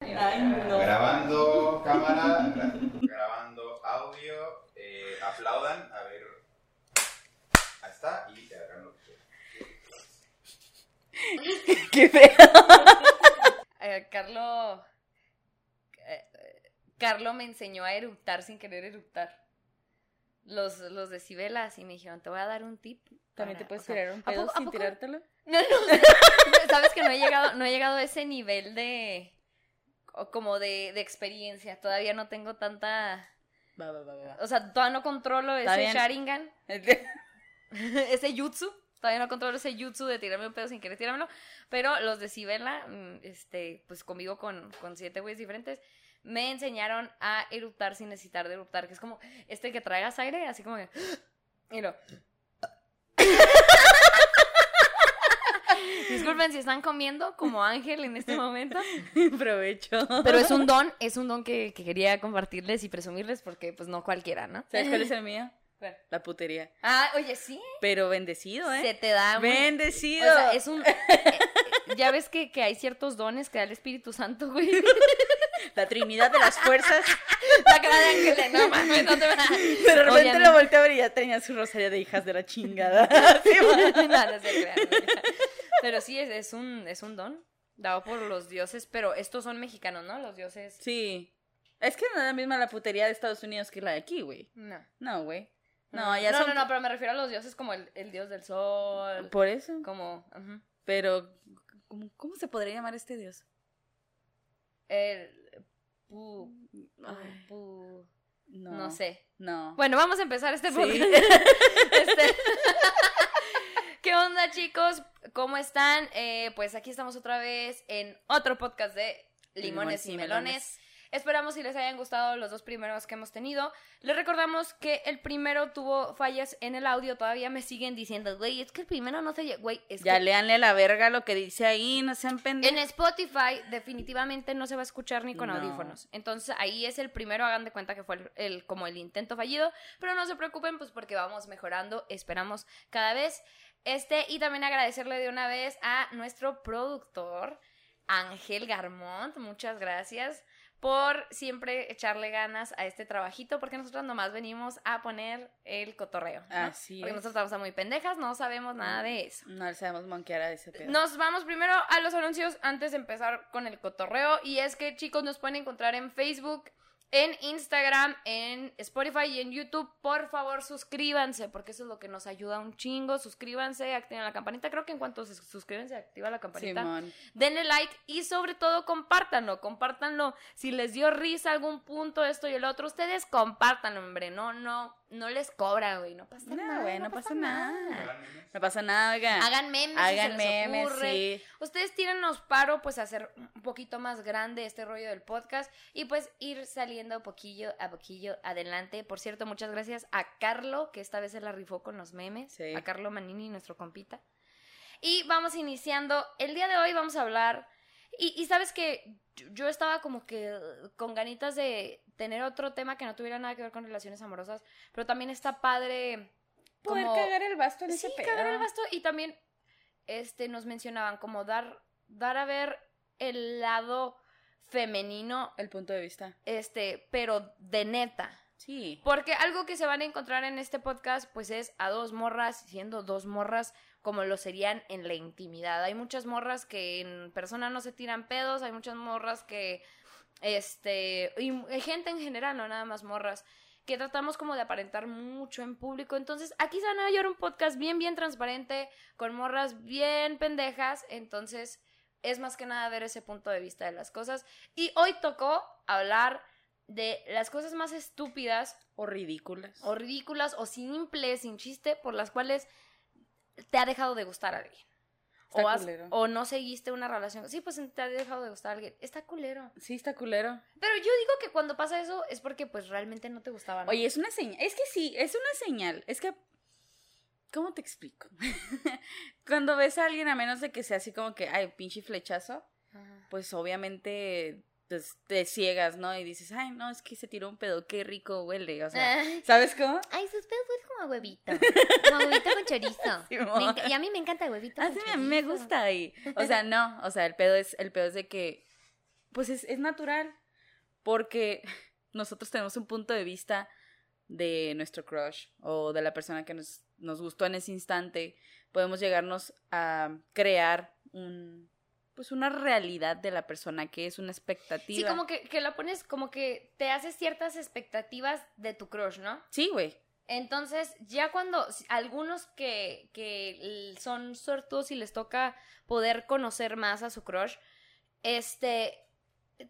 Ay, no. Grabando cámara, gra- grabando audio, eh, aplaudan, a ver. Ahí está, y hagan lo que quieran. Qué feo. Eh, Carlo. eh, Carlo me enseñó a eructar sin querer eructar. Los, los decibelas y me dijeron, te voy a dar un tip. También te puedes o sea, tirar un ¿a pedo sin tirártelo. No, no. Sabes que no he llegado, no he llegado a ese nivel de. Como de, de experiencia. Todavía no tengo tanta. Va, va, va, va. O sea, todavía no controlo ese bien. Sharingan, ese jutsu. Todavía no controlo ese jutsu de tirarme un pedo sin querer tirármelo. Pero los de Sibela, mm, este, pues conmigo con, con siete güeyes diferentes, me enseñaron a eructar sin necesitar de eructar. Que es como este que traigas aire, así como que. Y lo. Disculpen si están comiendo como Ángel en este momento. Provecho. Pero es un don, es un don que, que quería compartirles y presumirles porque pues no cualquiera, ¿no? ¿Sabes cuál es el mío? La putería. Ah, oye, sí. Pero bendecido, ¿eh? Se te da muy- Bendecido. O sea, es un... eh, ya ves que, que hay ciertos dones que da el Espíritu Santo, güey. La Trinidad de las fuerzas. La cara de Ángel, no mames, no te va. De repente Oigan, lo volteé a ver y ya tenía su rosario de hijas de la chingada. Sí, no, no se crean. Pero sí, es, es un, es un don dado por los dioses, pero estos son mexicanos, ¿no? Los dioses... Sí. Es que no es la misma la putería de Estados Unidos que la de aquí, güey. No. No, güey. No, allá no, son... no, no, pero me refiero a los dioses como el, el dios del sol, Por eso. como... Pero, ¿cómo, cómo se podría llamar este dios? El... pu- Ay, pu- no. no sé. No. Bueno, vamos a empezar este Sí. podcast. Este- ¿Qué onda, chicos? ¿Cómo están? Eh, pues aquí estamos otra vez en otro podcast de Limones, y Melones. Esperamos si les hayan gustado los dos primeros que hemos tenido. Les recordamos que el primero tuvo fallas en el audio. Todavía me siguen diciendo, güey, es que el primero no se... Güey, es Ya que leanle la verga lo que dice ahí, no sean en pendejos. Spotify definitivamente no se va a escuchar ni con No. audífonos. Entonces ahí es el primero, hagan de cuenta que fue el, el- como el intento fallido, pero no se preocupen pues porque vamos mejorando, esperamos cada vez. Este y también agradecerle de una vez a nuestro productor Ángel Garmont, muchas gracias por siempre echarle ganas a este trabajito porque nosotros nomás venimos a poner el cotorreo. ¿no? Así porque es. nosotros estamos muy pendejas, no sabemos nada de eso. No sabemos monquear a ese pedo. Nos vamos primero a los anuncios antes de empezar con el cotorreo. Y es que, chicos, nos pueden encontrar en Facebook, en Instagram, en Spotify y en YouTube. Por favor, suscríbanse, porque eso es lo que nos ayuda un chingo. Suscríbanse, activen la campanita. Creo que en cuanto se suscriben, se activa la campanita. Simón. Denle like y sobre todo compártanlo, compártanlo. Si les dio risa algún punto, esto y el otro, ustedes compártanlo, hombre. No, no, no les cobra, güey. No pasa No, nada. güey, no pasa nada. Hagan memes. No pasa nada, oigan. Hagan memes, si Hagan se les memes, ocurre. sí. Ustedes tírennos paro, pues, a hacer un poquito más grande este rollo del podcast y pues ir saliendo poquillo a poquillo adelante. Por cierto, muchas gracias a Carlo, que esta vez se la rifó con los memes. Sí. A Carlo Manini, nuestro compita. Y vamos iniciando. El día de hoy vamos a hablar. Y, y sabes que yo, estaba como que uh, con ganitas de tener otro tema que no tuviera nada que ver con relaciones amorosas, pero también está padre. Poder como- cagar el basto en Sí, ese pedo. cagar el basto y también este nos mencionaban como dar dar a ver el lado femenino El punto de vista. este pero de neta Sí. porque algo que se van a encontrar en este podcast pues es a dos morras siendo dos morras como lo serían en la intimidad hay muchas morras que en persona no se tiran pedos hay muchas morras que este y gente en general no nada más morras que tratamos como de aparentar mucho en público. Entonces, aquí se van a hallar un podcast bien, bien transparente, con morras bien pendejas. Entonces, es más que nada ver ese punto de vista de las cosas. Y hoy tocó hablar de las cosas más estúpidas O ridículas. o ridículas o simples, sin chiste, por las cuales te ha dejado de gustar a alguien. Está O, has- culero. o no seguiste una relación. Sí, pues te ha dejado de gustar a alguien. Está culero. Sí, está culero. Pero yo digo que cuando pasa eso es porque pues realmente no te gustaba. ¿no? Oye, es una señal. Es que sí, es una señal. Es que. ¿Cómo te explico? Cuando ves a alguien, a menos de que sea así como que, ay, pinche flechazo, Ajá. pues obviamente pues, te ciegas, ¿no? Y dices, ay, no, es que se tiró un pedo, qué rico huele. O sea, ¿sabes cómo? Ay, sus pedos huelen como a huevito. Como a huevito con chorizo. Me y a mí me encanta el huevito Así con me, me chorizo. gusta ahí. O sea, no, o sea, el pedo es, el pedo es de que pues es, es natural. Porque nosotros tenemos un punto de vista de nuestro crush o de la persona que nos, nos gustó en ese instante. Podemos llegarnos a crear un pues una realidad de la persona que es una expectativa. Sí, como que, que la pones, como que te haces ciertas expectativas de tu crush, ¿no? Sí, güey. Entonces, ya cuando algunos que, que son suertudos y les toca poder conocer más a su crush, este,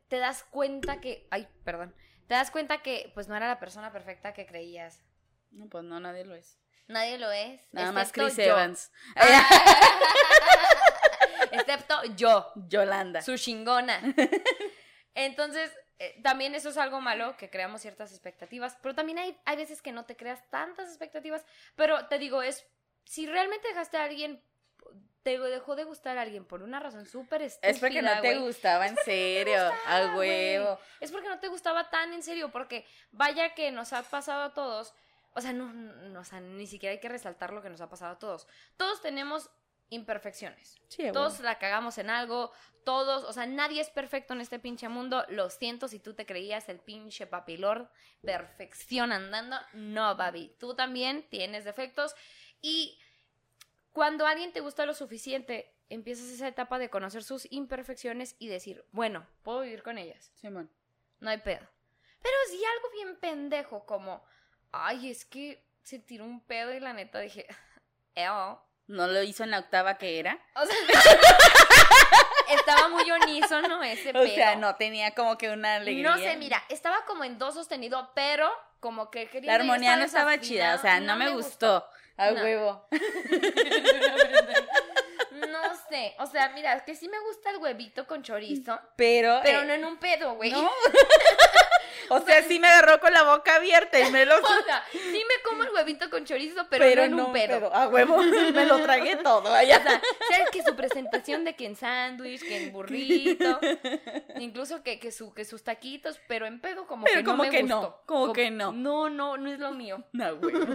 te das cuenta que, ay, perdón, te das cuenta que pues no era la persona perfecta que creías. No, pues no, nadie lo es. Nadie lo es. Nada más Chris yo. Evans. excepto yo, Yolanda. su chingona. Entonces, eh, también eso es algo malo, que creamos ciertas expectativas, pero también hay, hay veces que no te creas tantas expectativas, pero te digo, es, si realmente dejaste a alguien, te dejó de gustar a alguien por una razón súper estúpida, Es porque no te gustaba, en serio. gustaba, a huevo. Es porque no te gustaba tan en serio, porque vaya que nos ha pasado a todos. O sea, no, no, o sea, ni siquiera hay que resaltar lo que nos ha pasado a todos. Todos tenemos imperfecciones. Sí, a Todos la cagamos en algo, todos, o sea, nadie es perfecto en este pinche mundo. Lo siento si tú te creías el pinche papilord, perfección andando. No, baby, tú también tienes defectos. Y cuando alguien te gusta lo suficiente, empiezas esa etapa de conocer sus imperfecciones y decir, bueno, puedo vivir con ellas, Simón. no hay pedo. Pero si algo bien pendejo como, ay, es que se tiró un pedo y la neta dije, "Ew". ¿No lo hizo en la octava que era? O sea, estaba muy unísono ese O pedo. sea, no tenía como que una alegría. No sé, mira, estaba como en do sostenido, pero como que quería. La armonía no estaba chida, o sea, no, me, gustó. A No. huevo. No sé, o sea, mira, es que sí me gusta el huevito con chorizo, Pero. pero eh, no en un pedo, güey. no. O sea, sí me agarró con la boca abierta y me lo. O sea, sí me como el huevito con chorizo, pero, no en un pedo. A huevo. me lo tragué todo. Allá. O sea, sabes que su presentación de que en sándwich, que en burrito, incluso que, que, su, que sus taquitos, pero en pedo como Pero que no como me que gustó. no, como que no. No, no, no es lo mío. No, huevo.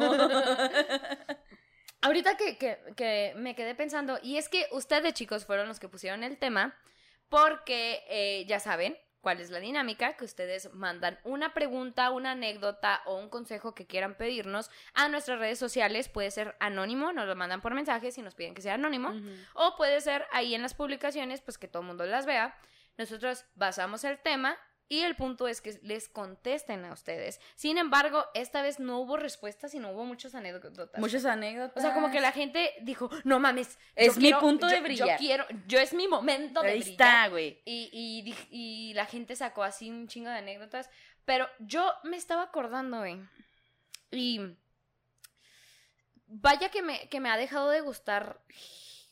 Ahorita que, que, que me quedé pensando, y es que ustedes chicos fueron los que pusieron el tema, porque eh, ya saben cuál es la dinámica, que ustedes mandan una pregunta, una anécdota o un consejo que quieran pedirnos a nuestras redes sociales, puede ser anónimo, nos lo mandan por mensajes y nos piden que sea anónimo, o puede ser ahí en las publicaciones, pues que todo el mundo las vea. Nosotros basamos el tema y el punto es que les contesten a ustedes. Sin embargo, esta vez no hubo respuestas y no hubo muchas anécdotas. Muchas anécdotas. O sea, como que la gente dijo, no mames. Es mi quiero- punto de yo- brillar". Yo quiero, yo es mi momento de Ahí brillar. está, güey. Y, y la gente sacó así un chingo de anécdotas. Pero yo me estaba acordando, güey. Y vaya que me, que me ha dejado de gustar.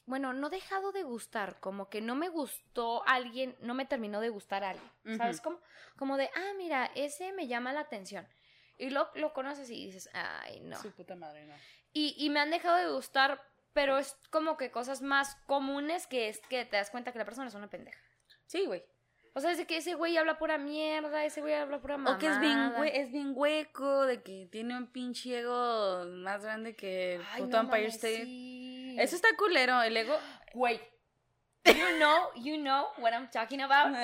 Bueno, no dejado de gustar, como que no me gustó alguien, no me terminó de gustar alguien. ¿Sabes Ujú. cómo? Como de, ah, mira, ese me llama la atención. Y lo, lo conoces y dices, ay, no. Su puta madre, no. Y, y me han dejado de gustar, pero es como que cosas más comunes que es que te das cuenta que la persona es una pendeja. Sí, güey. O sea, es que ese güey habla pura mierda, ese güey habla pura mamada. O que es bien, hue- es bien hueco, de que tiene un pinche ego más grande que el Ay, puto no Empire State. sí. Eso está culero, el ego. Güey. You know, you know what I'm talking about.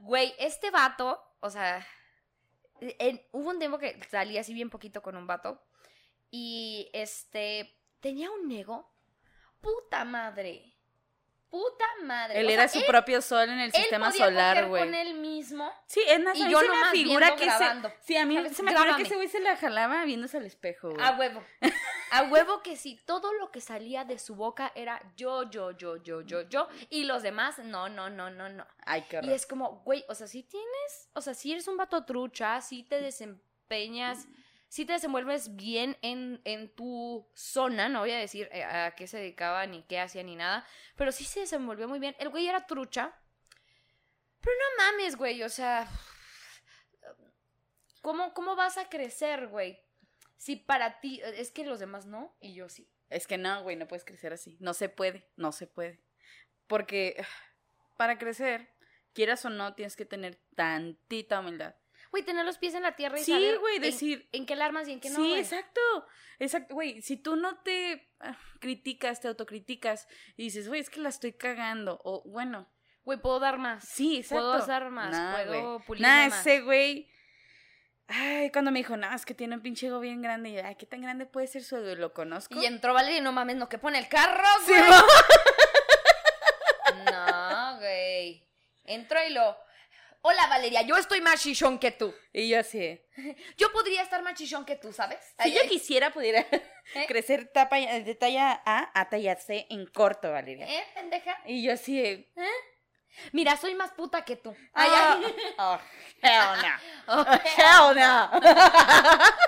Güey, este vato, o sea, en- hubo un tiempo que salí así bien poquito con un vato y este tenía un ego. Puta madre. Puta madre. Él O sea, era su propio sol en el él sistema podía solar, güey. con él mismo. Sí, es más, Y yo se me figura que grabando. se, sí, a mí ¿Sabes? se me figura que ese güey se la jalaba viéndose al espejo, güey. A huevo. A huevo que sí, todo lo que salía de su boca era yo, yo, yo, yo, yo, yo. Y los demás, no, no, no, no, no. Ay, qué Y horror. es como, güey, o sea, si tienes, o sea, si eres un vato trucha, si te desempeñas, si te desenvuelves bien en, en tu zona, no voy a decir eh, a qué se dedicaba, ni qué hacía, ni nada, pero sí se desenvolvió muy bien. El güey era trucha, pero no mames, güey, o sea, ¿cómo, cómo vas a crecer, güey? Si para ti, es que los demás no, y yo sí. Es que no, güey, no puedes crecer así. No se puede, no se puede. Porque para crecer, quieras o no, tienes que tener tantita humildad. Güey, tener los pies en la tierra y Sí, saber güey, decir- en, qué la armas y en qué no, sí, exacto. Exacto, güey. Si tú no te ah, criticas, te autocriticas y dices, güey, es que la estoy cagando. O bueno, Güey, puedo dar más. Sí, exacto. Puedo dar más, Nah, puedo pulirme Nah, más. ese güey. Ay, cuando me dijo, no, es que tiene un pinche ego bien grande. Y yo, ay, ¿qué tan grande puede ser su ego? ¿Lo conozco? Y entró Valeria y no mames, no que pone el carro, Sí, güey. mo- No, güey. Entró y lo. Hola Valeria, yo estoy más chichón que tú. Y yo así. Yo podría estar más chichón que tú, ¿sabes? Si Ay, yo ay. quisiera, pudiera ¿Eh? crecer tapa, de talla A a talla C en corto, Valeria. ¿Eh, pendeja? Y yo así de. Mira, soy más puta que tú. Ay, Ay. Oh, hell no. Oh, hell no.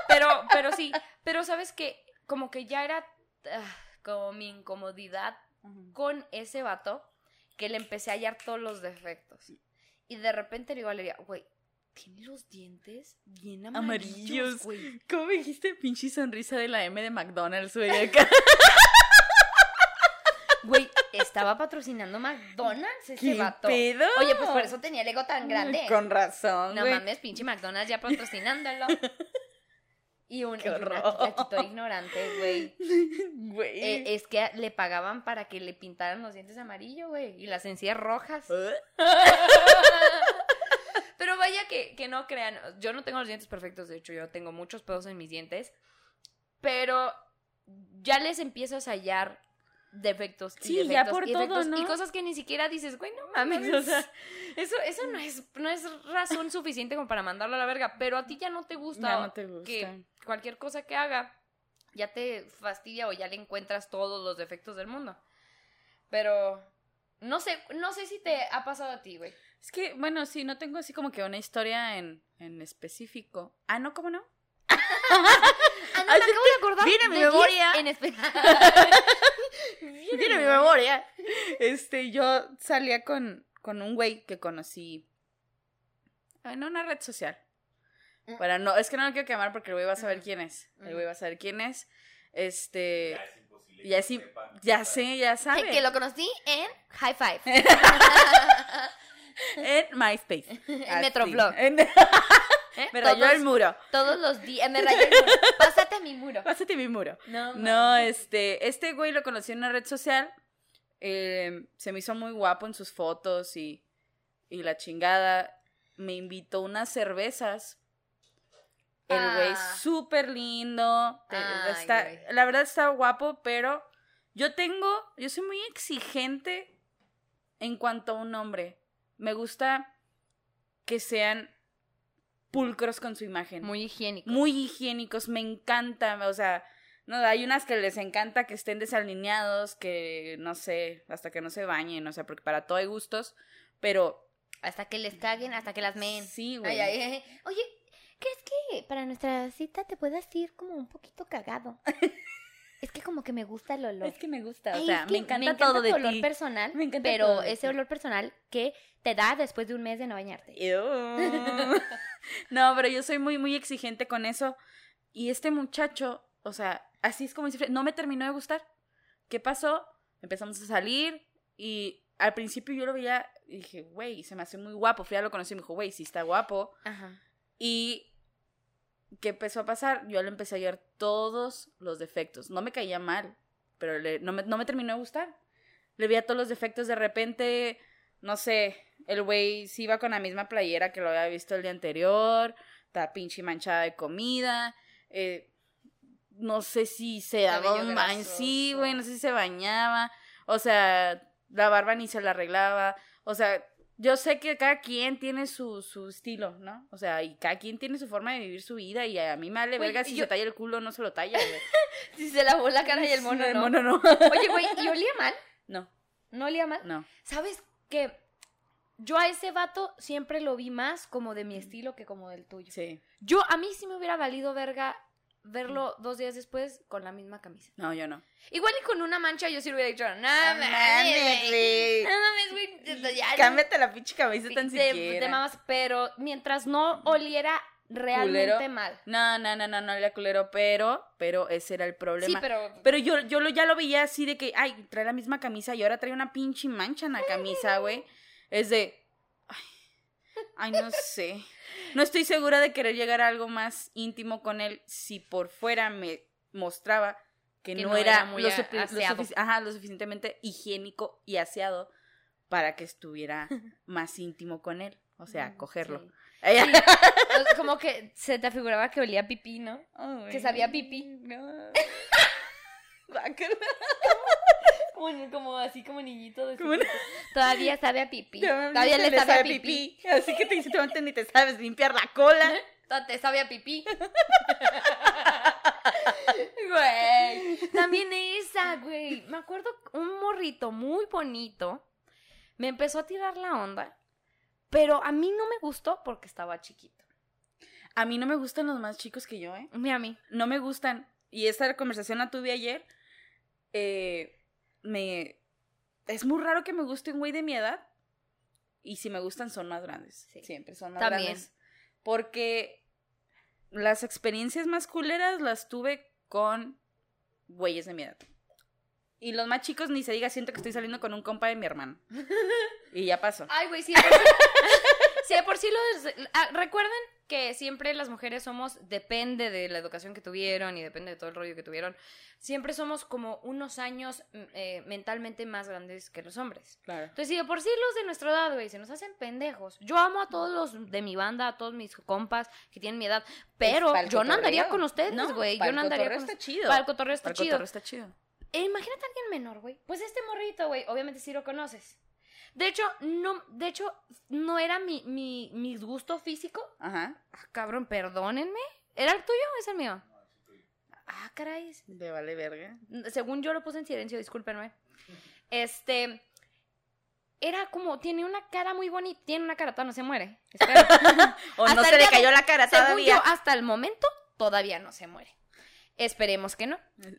Pero, pero sí, pero sabes que como que ya era ah, como mi incomodidad con ese vato que le empecé a hallar todos los defectos. Y de repente le digo a Valeria, güey, tiene los dientes bien amarillos, Amarillos. güey. ¿Cómo me dijiste pinche sonrisa de la M de McDonald's, güey? Estaba patrocinando McDonald's ese ¿Qué vato. pedo? Oye, pues por eso tenía el ego tan grande. Con razón, No güey. mames, pinche McDonald's ya patrocinándolo. Y, un, gatito ignorante, güey. Güey. Eh, es que le pagaban para que le pintaran los dientes amarillo, güey. Y las encías rojas. ¿Eh? Pero vaya que, que no crean. Yo no tengo los dientes perfectos, de hecho, yo tengo muchos pedos en mis dientes. Pero ya les empiezo a hallar defectos. y Sí, ya por y todo, defectos, ¿no? Y cosas que ni siquiera dices, güey, no mames. O sea, eso, eso no, es, no es razón suficiente como para mandarlo a la verga. Pero a ti ya no te gusta. Ya no te gusta. Que cualquier cosa que haga ya te fastidia o ya le encuentras todos los defectos del mundo. Pero no sé, no sé si te ha pasado a ti, güey. Es que, bueno, sí, no tengo así como que una historia en, en específico. Ah, no, ¿cómo no? Ah, no, me acabo de acordar. viene mi de 10 memoria. En Viene mi memoria. Este, yo salía con, con un güey que conocí en una red social. Mm. Para no, es que no lo quiero quemar porque el güey va a saber quién es. El güey va a saber quién es. Este, Ya es imposible. ya que sí, sepan. ya sé, ya sabe. que lo conocí en High Five. En MySpace. en Así. Metroflog. En- ¿eh? Me rayó todos, el muro. todos los días. Me rayó el muro. Pásate a mi muro. Pásate mi muro. No, este, este güey lo conocí en una red social. eh, se me hizo muy guapo en sus fotos y, y la chingada. Me invitó unas cervezas. El güey Ah. súper lindo. Ay, está, güey. la verdad está guapo, pero yo tengo, yo soy muy exigente en cuanto a un hombre. Me gusta que sean pulcros con su imagen Muy higiénico. muy higiénicos, me encanta, o sea, no, hay unas que les encanta que estén desalineados, que no sé, hasta que no se bañen, o sea, porque para todo hay gustos, pero Hasta que les caguen, hasta que las meen. sí, güey. Ay, ay, ay. Oye, ¿crees que para nuestra cita te puedas ir como un poquito cagado? es que como que me gusta el olor. Es que me gusta, o Ay, sea, es que me encanta, todo de tu olor ti. personal, Me encanta pero todo ese olor personal que te da después de un mes de no bañarte. No, pero yo soy muy, muy exigente con eso. Y este muchacho, o sea, así es como siempre, no me terminó de gustar. ¿Qué pasó? Empezamos a salir y al principio yo lo veía y dije, güey, se me hace muy guapo. Fui a lo conocí y me dijo, güey, sí está guapo. Ajá. Y ¿qué empezó a pasar? Yo le empecé a hallar todos los defectos. No me caía mal, pero le- no, me, no me terminó de gustar. Le veía todos los defectos de repente, no sé, el güey sí iba con la misma playera que lo había visto el día anterior, está pinche manchada de comida, eh, no sé si se daba un baño, sí, güey, no sé si se bañaba, o sea, la barba ni se la arreglaba, o sea, yo sé que cada quien tiene su, su estilo, ¿no? O sea, y cada quien tiene su forma de vivir su vida y a mí me vale verga si yo- se talla el culo no se lo talla, güey. Si se lavó la cara y el mono Sí, el no. mono no. Oye, güey, ¿y olía mal? No, ¿No olía mal? no. ¿Sabes que yo a ese vato siempre lo vi más como de mi estilo que como del tuyo? Sí. Yo, a mí sí me hubiera valido verga verlo dos días después con la misma camisa. No, yo no. Igual y con una mancha yo sí le hubiera dicho, no mames, güey. No mames, güey. Cámbiate la pinche cabeza tan siquiera. te mamas, pero mientras no oliera realmente Culero. mal. No, no, no, no, no era culero, pero, pero ese era el problema. Sí, pero... Pero yo, yo lo, ya lo veía así de que, ay, trae la misma camisa y ahora trae una pinche mancha en la camisa, güey. Es de, ay, ay, no sé. No estoy segura de querer llegar a algo más íntimo con él si por fuera me mostraba que, Que no, no era, era muy lo, ajá, suficientemente higiénico y aseado para que estuviera más íntimo con él, o sea, Mm, cogerlo. sí. Sí, como que se te figuraba que olía pipí, ¿no? Que sabía pipí. No. Como, como así como niñito de chiquito. Todavía sabe a pipí. Todavía Todavía le sabe a pipí. Así que te dice, "Tú ni te sabes limpiar la cola. Todavía te sabe a pipí. Güey. También esa, güey. Me acuerdo un morrito muy bonito. Me empezó a tirar la onda. Pero a mí no me gustó porque estaba chiquito. A mí no me gustan los más chicos que yo, ¿eh? Mira a mí. No me gustan. Y esta conversación la tuve ayer. Eh, me... Es muy raro que me guste un güey de mi edad. Y si me gustan son más grandes. Sí. Siempre son más También. grandes. Porque las experiencias más culeras las tuve con güeyes de mi edad. Y los más chicos ni se diga, siento que estoy saliendo con un compa de mi hermano. Y ya pasó. Ay, güey, sí. sí, de por sí lo... ah, recuerden que siempre las mujeres somos, depende de la educación que tuvieron y depende de todo el rollo que tuvieron, siempre somos como unos años mm, eh, mentalmente más grandes que los hombres. Claro. Entonces, si de por sí los de nuestra edad, güey, se nos hacen pendejos. Yo amo a todos los de mi banda, a todos mis compas que tienen mi edad, pero Pa'l yo no andaría con ustedes, No, güey. Yo no andaría con está chido. Para el cotorreo está Para el chido. cotorreo está chido. Eh, imagínate a alguien menor, güey. Pues este morrito, güey, obviamente sí lo conoces. De hecho, no, de hecho, no era mi, mi, mi gusto físico. Ajá. Ah, cabrón, perdónenme. ¿Era el tuyo o es el mío? Ah, caray. Le vale verga. Según yo lo puse en silencio, discúlpenme. Este. Era como, tiene una cara muy bonita. Tiene una cara, todavía no se muere. Espero. O Hasta no se le de- cayó la cara Según todavía. yo, hasta el momento, todavía no se muere. Esperemos que no.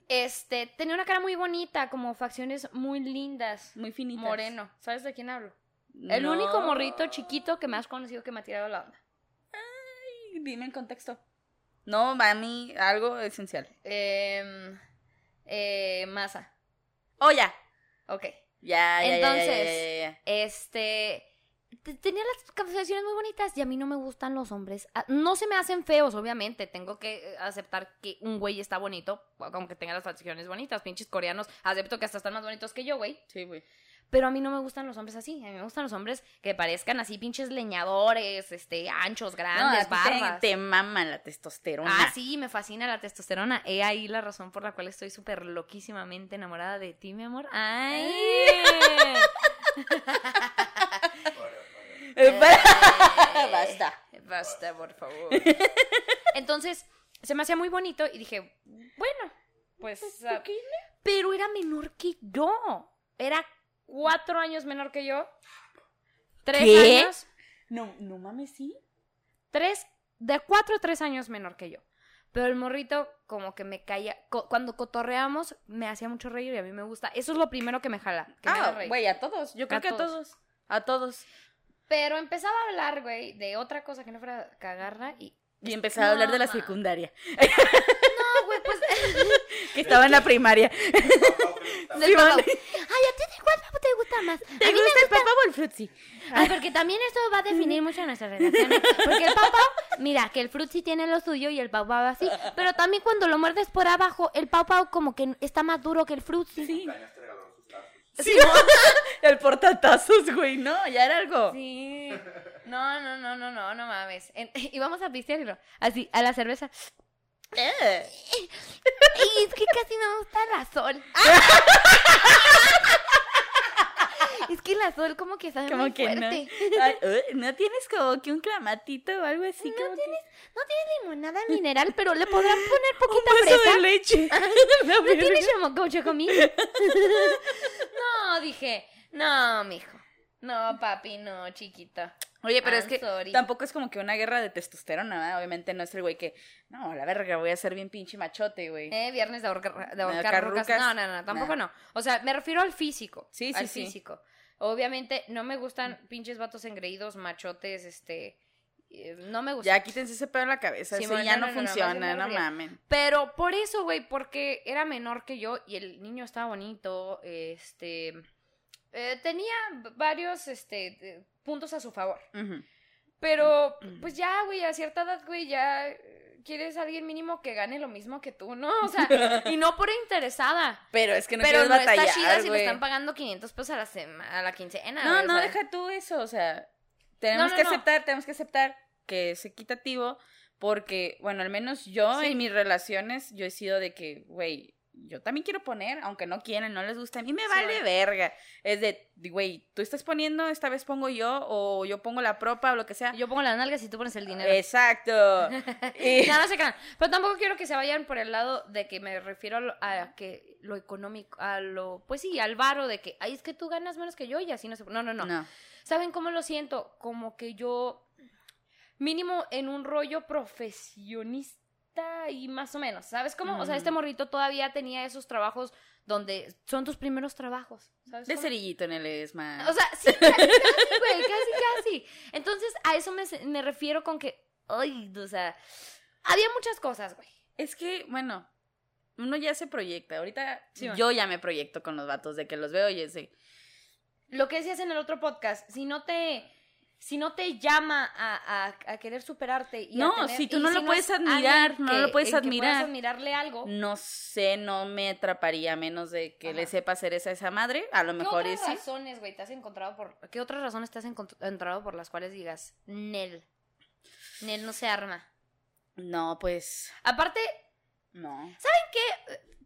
Este, tenía una cara muy bonita, como facciones muy lindas. Muy finita. Moreno. ¿Sabes de quién hablo? El único morrito chiquito que me has conocido que me ha tirado la onda. Dime el contexto. No, a mí algo esencial. Eh, eh, masa. Oh, ya. Ok. Ya, ya, Entonces, ya, ya, ya, ya. Este. Te- Tenía las capacitaciones muy bonitas y a mí no me gustan los hombres. Ah, No se me hacen feos, obviamente. Tengo que eh, aceptar que un güey está bonito, aunque tenga las facciones bonitas. Pinches coreanos, acepto que hasta están más bonitos que yo, güey. Sí, güey. Pero a mí no me gustan los hombres así. A mí me gustan los hombres que parezcan así, pinches leñadores, este, anchos, No, grandes, a ti te- barbas. te, mama la testosterona. Ah, sí, me fascina la testosterona. He ahí la razón por la cual estoy súper loquísimamente enamorada de ti, mi amor. ¡Ay! Eh, Basta. Basta, por favor. Entonces, se me hacía muy bonito y dije, bueno, pues... ah, pero era menor que yo. Era cuatro años menor que yo. Tres ¿Qué? años. No, no mames, sí. Tres, de cuatro a tres años menor que yo. Pero el morrito como que me caía, co- cuando cotorreamos me hacía mucho reír y a mí me gusta. Eso es lo primero que me jala. Que Ah, güey, a todos. Yo creo A que a todos. A todos. Pero empezaba a hablar, güey, de otra cosa que no fuera cagarla y... Y empezaba a hablar de la secundaria. No, güey, pues... Que estaba en la primaria. del papá. Ay, ¿a ti de cuál papá te gusta más? A ¿Te mí me gusta el papá o el frutzi? Ay, porque también esto va a definir mucho nuestras relaciones. Porque el papá, mira, que el frutzi tiene lo suyo y el pau pau así. Pero también cuando lo muerdes por abajo, el pau pau como que está más duro que el frutzi. Sí. Sí. el portatazos, güey. No, ya era algo. Sí. No, no, no, no, no, no mames. Vamos a pistearlo. Así, a la cerveza. Eh. Y es que casi me gusta la sol. es que la sol como que sabe Como muy que no. fuerte. Ay, uy, ¿No tienes como que un clamatito o algo así? No como que- tienes, no tiene limonada mineral, pero le podrán poner un poquita vaso fresa. de leche. ¿No tienes chocomil? no, dije, no, mijo. No, papi, no, chiquita. Oye, pero es que sorry. tampoco es como que una guerra de testosterona, ¿verdad? Obviamente no es el güey que, no, la verga, voy a ser bien pinche machote, güey. Eh, viernes de ahorcar, de ahorcar rucas. rucas. No, no, no, tampoco Nah. no. O sea, me refiero al físico. Sí, sí, al sí. físico. Obviamente, no me gustan pinches vatos engreídos, machotes, este. eh, No me gustan. Ya quítense ese pedo en la cabeza, Sí, eso ya no, no, no, no, funciona, no refería. mamen. Pero por eso, güey, porque era menor que yo y el niño estaba bonito, este, eh, tenía varios, este, eh, puntos a su favor. Pero, Mm. pues ya, güey, a cierta edad, güey, ya, quieres a alguien mínimo que gane lo mismo que tú, ¿no? O sea, y no por interesada. Pero es que no pero no batallar, está chida si le están pagando 500 pesos a la, sema- a la quincena. No, o no, sea. deja tú eso, o sea, tenemos no, que no. aceptar, tenemos que aceptar que es equitativo porque, bueno, al menos yo Sí. en mis relaciones, yo he sido de que, güey, yo también quiero poner, aunque no quieren, no les gusta, a mí me vale verga. Es de, güey, tú estás poniendo, esta vez pongo yo, o yo pongo la propa, o lo que sea. Yo pongo las nalgas y tú pones el dinero. Exacto. Y- No, no se crean. Pero tampoco quiero que se vayan por el lado de que me refiero a, lo- a que lo económico, a lo, pues sí, al varo de que, ay, es que tú ganas menos que yo y así no se... No, no, no. no. ¿Saben cómo lo siento? Como que yo, mínimo en un rollo profesionista y más o menos, ¿sabes cómo? O sea, este Ujú. morrito todavía tenía esos trabajos donde son tus primeros trabajos, ¿sabes? De cómo? cerillito en el ESMA. O sea, sí, casi, casi, güey, casi, casi. Entonces, a eso me, me refiero con que, ay, o sea, había muchas cosas, güey. Es que, bueno, uno ya se proyecta. Ahorita Sí, yo ya me proyecto con los vatos de que los veo y es de, Lo que decías en el otro podcast, si no te, si no te llama a, a- a querer superarte y a No, tener- si tú y no lo es puedes admirar, no lo puedes admirar. admirarle algo. no sé, no me atraparía a menos de que le sepa hacer esa a esa madre. A lo ¿Qué mejor otras razones, güey, te has encontrado por... ¿Qué otras razones te has encont- encontrado por las cuales digas, Nel, Nel no se arma? No, pues, Aparte, no.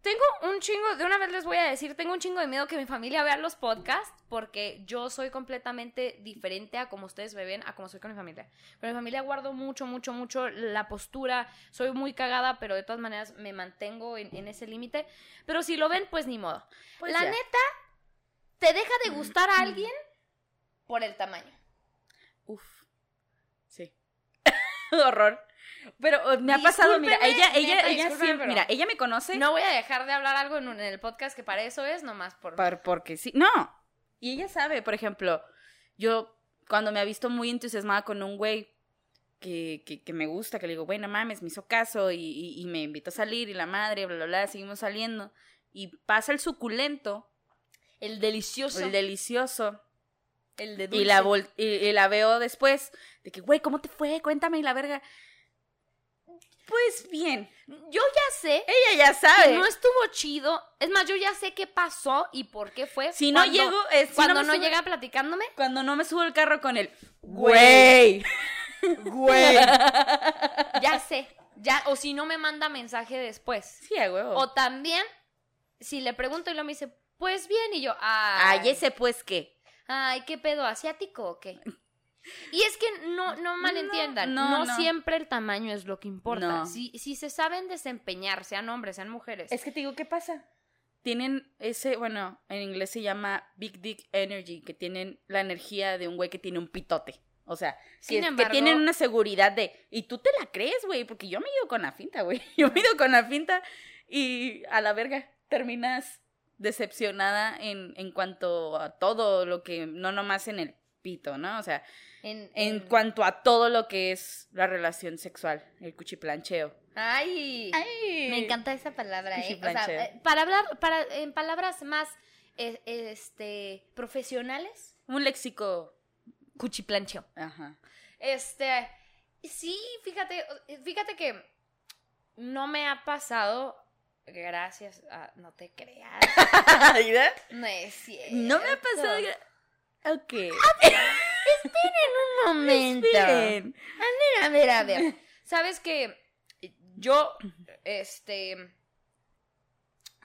Tengo un chingo, de una vez les voy a decir, tengo un chingo de miedo que mi familia vea los podcasts porque yo soy completamente diferente a como ustedes me ven, a como soy con mi familia. Con mi familia guardo mucho, mucho, mucho la postura, soy muy cagada, pero de todas maneras me mantengo en, en ese límite. Pero si lo ven, pues ni modo. Pues la ya. neta, te deja de gustar a alguien por el tamaño. Uf. Sí. Horror. Pero uh, me ha pasado, mira, ella, ella, ella siempre, mira, ella me conoce No voy a dejar de hablar algo en, un- en el podcast que para eso es, nomás por... par- porque sí. No. Y ella sabe, por ejemplo, yo cuando me ha visto muy entusiasmada con un güey que, que, que me gusta, que le digo, bueno, mames, me hizo caso y, y- y me invitó a salir y la madre, bla, bla, bla, seguimos saliendo. Y pasa el suculento, El delicioso. el delicioso, el de y la, vol- y, y la veo después, de que, güey, ¿cómo te fue? Cuéntame, y la verga. Pues bien, Yo ya sé ella ya que sabe. no estuvo chido. Es más, yo ya sé qué pasó y por qué fue. si no cuando- llego, eh, si Cuando me no, sube- llega platicándome. Cuando no me subo el carro con el Güey. güey. Güey. Ya sé. Ya, o si no me manda mensaje después. Sí, a huevo. O también, si le pregunto y lo me dice, pues bien, y yo, ay, Ay, ese pues qué. ay, ¿qué pedo? ¿Asiático o qué? Y es que no, no malentiendan, No, no, no, no. siempre el tamaño es lo que importa. No. Si, si se saben desempeñar, sean hombres, sean mujeres. Es que te digo, ¿qué pasa? Tienen ese, bueno, en inglés se llama Big Dick Energy, que tienen la energía de un güey que tiene un pitote. O sea, Sin que, que tienen una seguridad de, y tú te la crees, güey, porque yo me he ido con la finta, güey. Yo me he ido con la finta y a la verga terminas decepcionada en, en cuanto a todo lo que, no nomás en el pito, ¿no? O sea, en, en en- cuanto a todo lo que es la relación sexual, el cuchiplancheo. Ay, Ay. me encanta esa palabra, ¿eh? O sea, eh, para hablar, para, en palabras más eh, este, profesionales, Un léxico. cuchiplancheo. Ajá. Este, sí, fíjate, fíjate que no me ha pasado, gracias a, no te creas, no es cierto. No me ha pasado. Ok. un momento. Bien. A ver, a ver. Sabes que yo, este.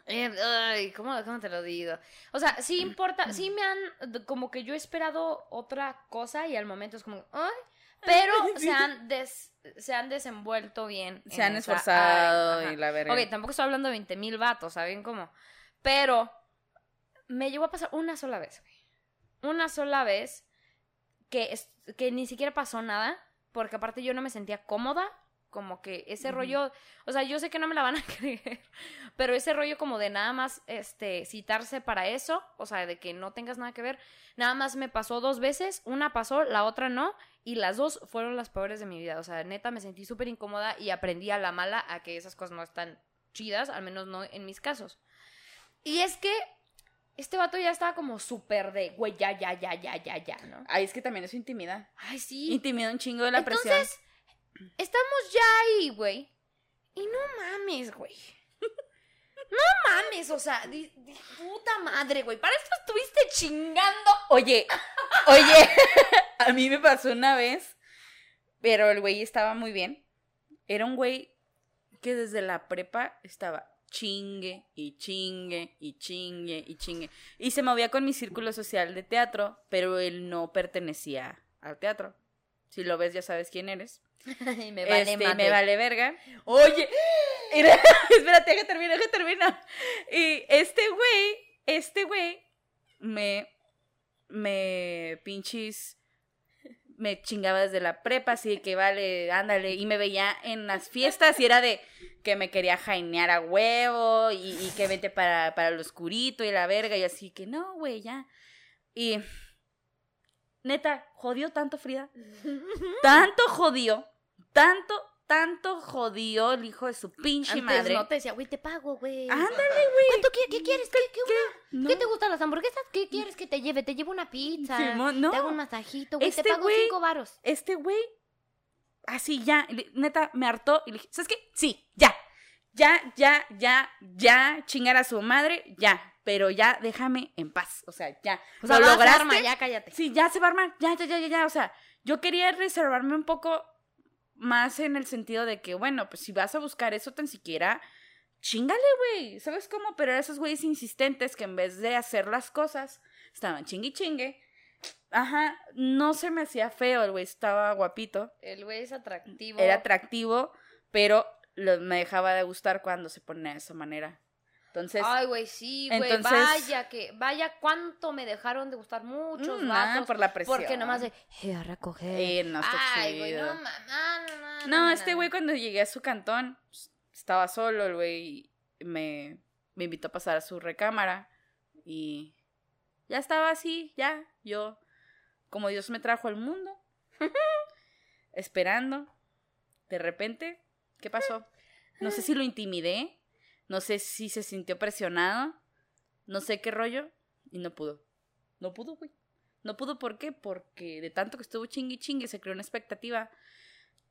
eh, ay, ¿cómo, ¿Cómo te lo digo? O sea, sí importa, sí me han, como que yo he esperado otra cosa y al momento es como, ay, pero se han, des- se han desenvuelto bien. Se han esa esforzado y la verga. Ok, tampoco estoy hablando de 20 mil vatos, ¿saben cómo? Pero me llegó a pasar una sola vez, güey. Una sola vez que, que ni siquiera pasó nada, porque aparte yo no me sentía cómoda, como que ese rollo, o sea, yo sé que no me la van a creer, pero ese rollo como de nada más este citarse para eso, o sea, de que no tengas nada que ver, nada más me pasó dos veces, una pasó, la otra no, y las dos fueron las peores de mi vida, o sea, neta me sentí súper incómoda y aprendí a la mala a que esas cosas no están chidas, al menos no en mis casos. Y es que este vato ya estaba como súper de, güey, ya, ya, ya, ya, ya, ya, ¿no? Ay, es que también eso intimida. Ay, sí. Intimida un chingo de la presión. Entonces, estamos ya ahí, güey. Y no mames, güey. No mames, o sea, di- di- puta madre, güey. Para esto estuviste chingando. Oye, oye, a mí me pasó una vez, pero el güey estaba muy bien. Era un güey que desde la prepa estaba chingue y chingue y chingue y chingue. Y se movía con mi círculo social de teatro, pero él no pertenecía al teatro. Si lo ves, ya sabes quién eres. Y me vale Este, madre. me vale verga. Oye, Mira, espérate, que termina, que termina. Y este güey, este güey, me, me pinches, me chingaba desde la prepa, así que vale, ándale, y me veía en las fiestas y era de que me quería jainear a huevo y, y que vete para, para lo oscurito y la verga y así que no, güey, ya. Y neta, jodió tanto Frida, tanto jodió, tanto, tanto jodió el hijo de su pinche antes madre. no te decía, güey, te pago, güey. Ándale, güey. ¿Cuánto qui- qué, quieres? ¿Qué, qué, No. ¿Qué te gustan las hamburguesas? ¿Qué quieres que te lleve? Te llevo una pizza. No. Te hago un masajito, güey. Este te pago cinco varos. Este güey, así ya, neta, me hartó y le dije, ¿sabes qué? Sí, ya. Ya, ya, ya, ya, chingar a su madre, ya. Pero ya, déjame en paz. O sea, ya. O sea, ¿Lo lograste? arma, ya cállate. Sí, ya se va a armar. Ya, ya, ya, ya, ya. O sea, yo quería reservarme un poco más en el sentido de que, bueno, pues si vas a buscar eso tan siquiera, chingale, güey. ¿Sabes cómo? Pero eran esos güeyes insistentes que en vez de hacer las cosas, estaban chingue y chingue. Ajá, no se me hacía feo, el güey estaba guapito, El güey es atractivo. era atractivo, pero lo- me dejaba de gustar cuando se pone de esa manera. Entonces, Ay, güey, sí, güey. Entonces- Vaya que, vaya cuánto me dejaron de gustar muchos mm, vatos. por la presión. Porque nomás de, "Eh, a recoger. Eh, no Ay, güey, no, ma- no, no, no, este güey cuando llegué a su cantón, pues, estaba solo, el güey me, me invitó a pasar a su recámara y ya estaba así, ya, yo, como Dios me trajo al mundo, esperando, de repente, ¿qué pasó? No sé si lo intimidé, no sé si se sintió presionado, no sé qué rollo, y no pudo, no pudo, güey. No pudo, ¿por qué? Porque de tanto que estuvo chingui chingue se creó una expectativa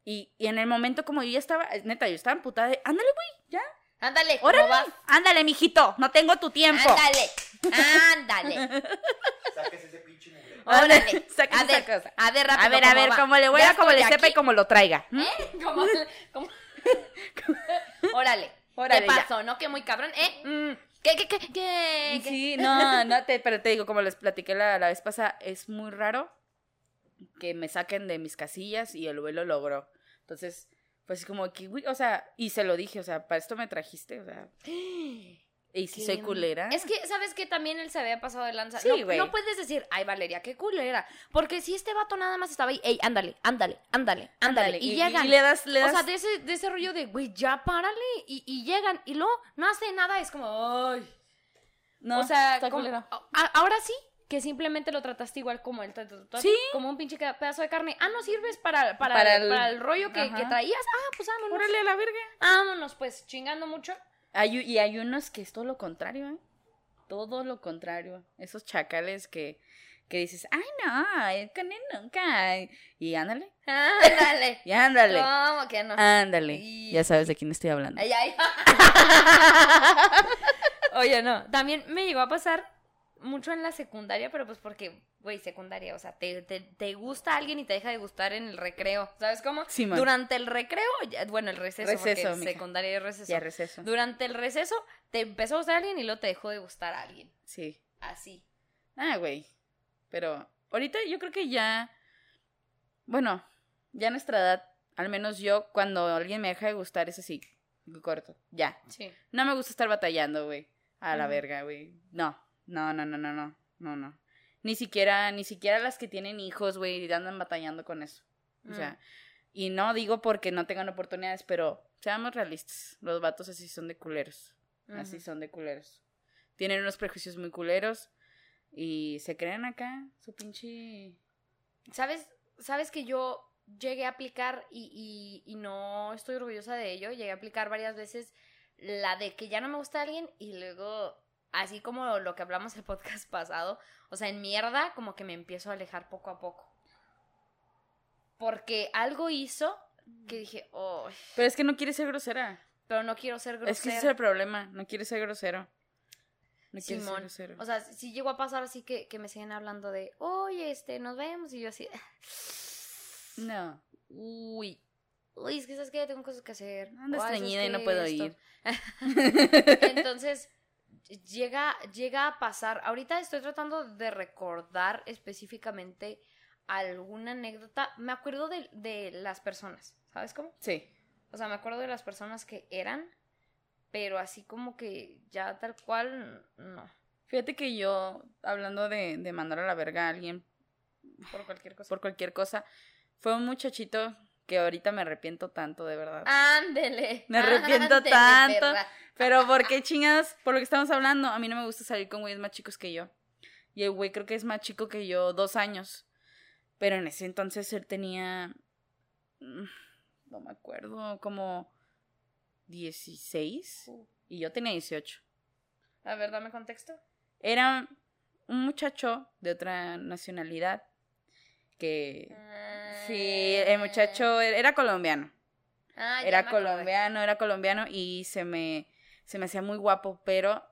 y, y en el momento como yo ya estaba, eh, neta, yo estaba emputada de, ándale, güey, ya. Ándale, ¿cómo Órale, vas? ándale, mijito, no tengo tu tiempo. Ándale, ándale. Saques ese pinche. Órale. Saca a esa ver, cosa. a ver, rápido. A ver, a ¿cómo ver, va? cómo le voy Ya a, como le sepa y como lo traiga. ¿m? ¿Cómo? cómo- Órale. Órale, ¿Qué ya. pasó? ¿No? Que muy cabrón. ¿Eh? Mm, ¿Qué, qué, qué, qué? qué? Sí, no, no, te, pero te digo, como les platiqué la, la vez pasada, es muy raro que me saquen de mis casillas y el güey lo logró. Entonces, pues como que, o sea, y se lo dije, o sea, para esto me trajiste, o sea, y si soy culera. Es que, ¿sabes qué? También él se había pasado de lanza. Sí, no, güey. no puedes decir, ay, Valeria, qué culera. Porque si este vato nada más estaba ahí, ey, ándale, ándale, ándale, ándale. Y, llegan. y le das, le o das sea, de ese, de ese rollo de, güey, ya párale. Y, y llegan. Y luego no hace nada. Es como, ay. no, o sea, está como- a- ahora sí que simplemente lo trataste igual como él Sí. como un pinche pedazo de carne. Ah, no sirves para, para, Para para, el- rollo que, que traías. Ah, pues vámonos. Órale a la verga. Vámonos, pues, chingando mucho. Hay, y hay unos que es todo lo contrario, ¿eh? Todo lo contrario. Esos chacales que, que dices, ay, no, con él nunca. Y ándale, Ándale. y ándale, ¿Cómo que no? ándale. Y- Ya sabes de quién estoy hablando. Ay, ay. Oye, no. También me llegó a pasar mucho en la secundaria, pero pues porque, güey, secundaria, o sea, te, te, te gusta alguien y te deja de gustar en el recreo. ¿Sabes cómo? Simón. Durante el recreo, ya- bueno, el receso, Receso, porque secundaria es receso. Ya receso. Durante el receso te empezó a gustar alguien y luego te dejó de gustar a alguien. Sí. Así. Ah, güey. Pero ahorita yo creo que ya. Bueno, ya a nuestra edad, al menos yo, cuando alguien me deja de gustar, es así. Corto. Ya. Sí. No me gusta estar batallando, güey. A la verga, güey. No. No, no, no, no, no. No, no. Ni siquiera, ni siquiera las que tienen hijos, güey, andan batallando con eso. O sea, y no digo porque no tengan oportunidades, pero seamos realistas. Los vatos así son de culeros. Así son de culeros. Tienen unos prejuicios muy culeros y se creen acá su pinche... ¿Sabes? ¿Sabes que yo llegué a aplicar y, y, y no estoy orgullosa de ello? Llegué a aplicar varias veces la de que ya no me gusta alguien y luego, así como lo que hablamos el podcast pasado, o sea, en mierda, como que me empiezo a alejar poco a poco. Porque algo hizo que dije, oh, Pero es que no quiere ser grosera. pero no quiero ser grosera. Es que ese es el problema, no quieres ser grosero. No quieres ser grosero. O sea, si llegó a pasar así que, que me siguen hablando de, oye, este, nos vemos, y yo así, no, uy, uy, es que sabes que tengo cosas que hacer. ando o, "Ay, ¿sabes estreñida y no puedo Esto". ir. Entonces, llega, llega a pasar. Ahorita estoy tratando de recordar específicamente alguna anécdota. Me acuerdo de, de las personas, ¿sabes cómo? Sí. O sea, me acuerdo de las personas que eran, pero así como que ya tal cual, no. Fíjate que yo, hablando de, de mandar a la verga a alguien Por cualquier cosa. por cualquier cosa, fue un muchachito que ahorita me arrepiento tanto, de verdad. Ándele. Me arrepiento ándele, tanto. perra. Pero ¿por qué chingadas? Por lo que estamos hablando, a mí no me gusta salir con güeyes más chicos que yo. Y el güey creo que es más chico que yo, dos años. Pero en ese entonces él tenía... mm, No me acuerdo, como 16. Uh. Y yo tenía 18. A ver, dame contexto. Era un muchacho de otra nacionalidad que... Sí, el muchacho era era colombiano. Ah, ya era me colombiano, era colombiano y se me, se me hacía muy guapo, pero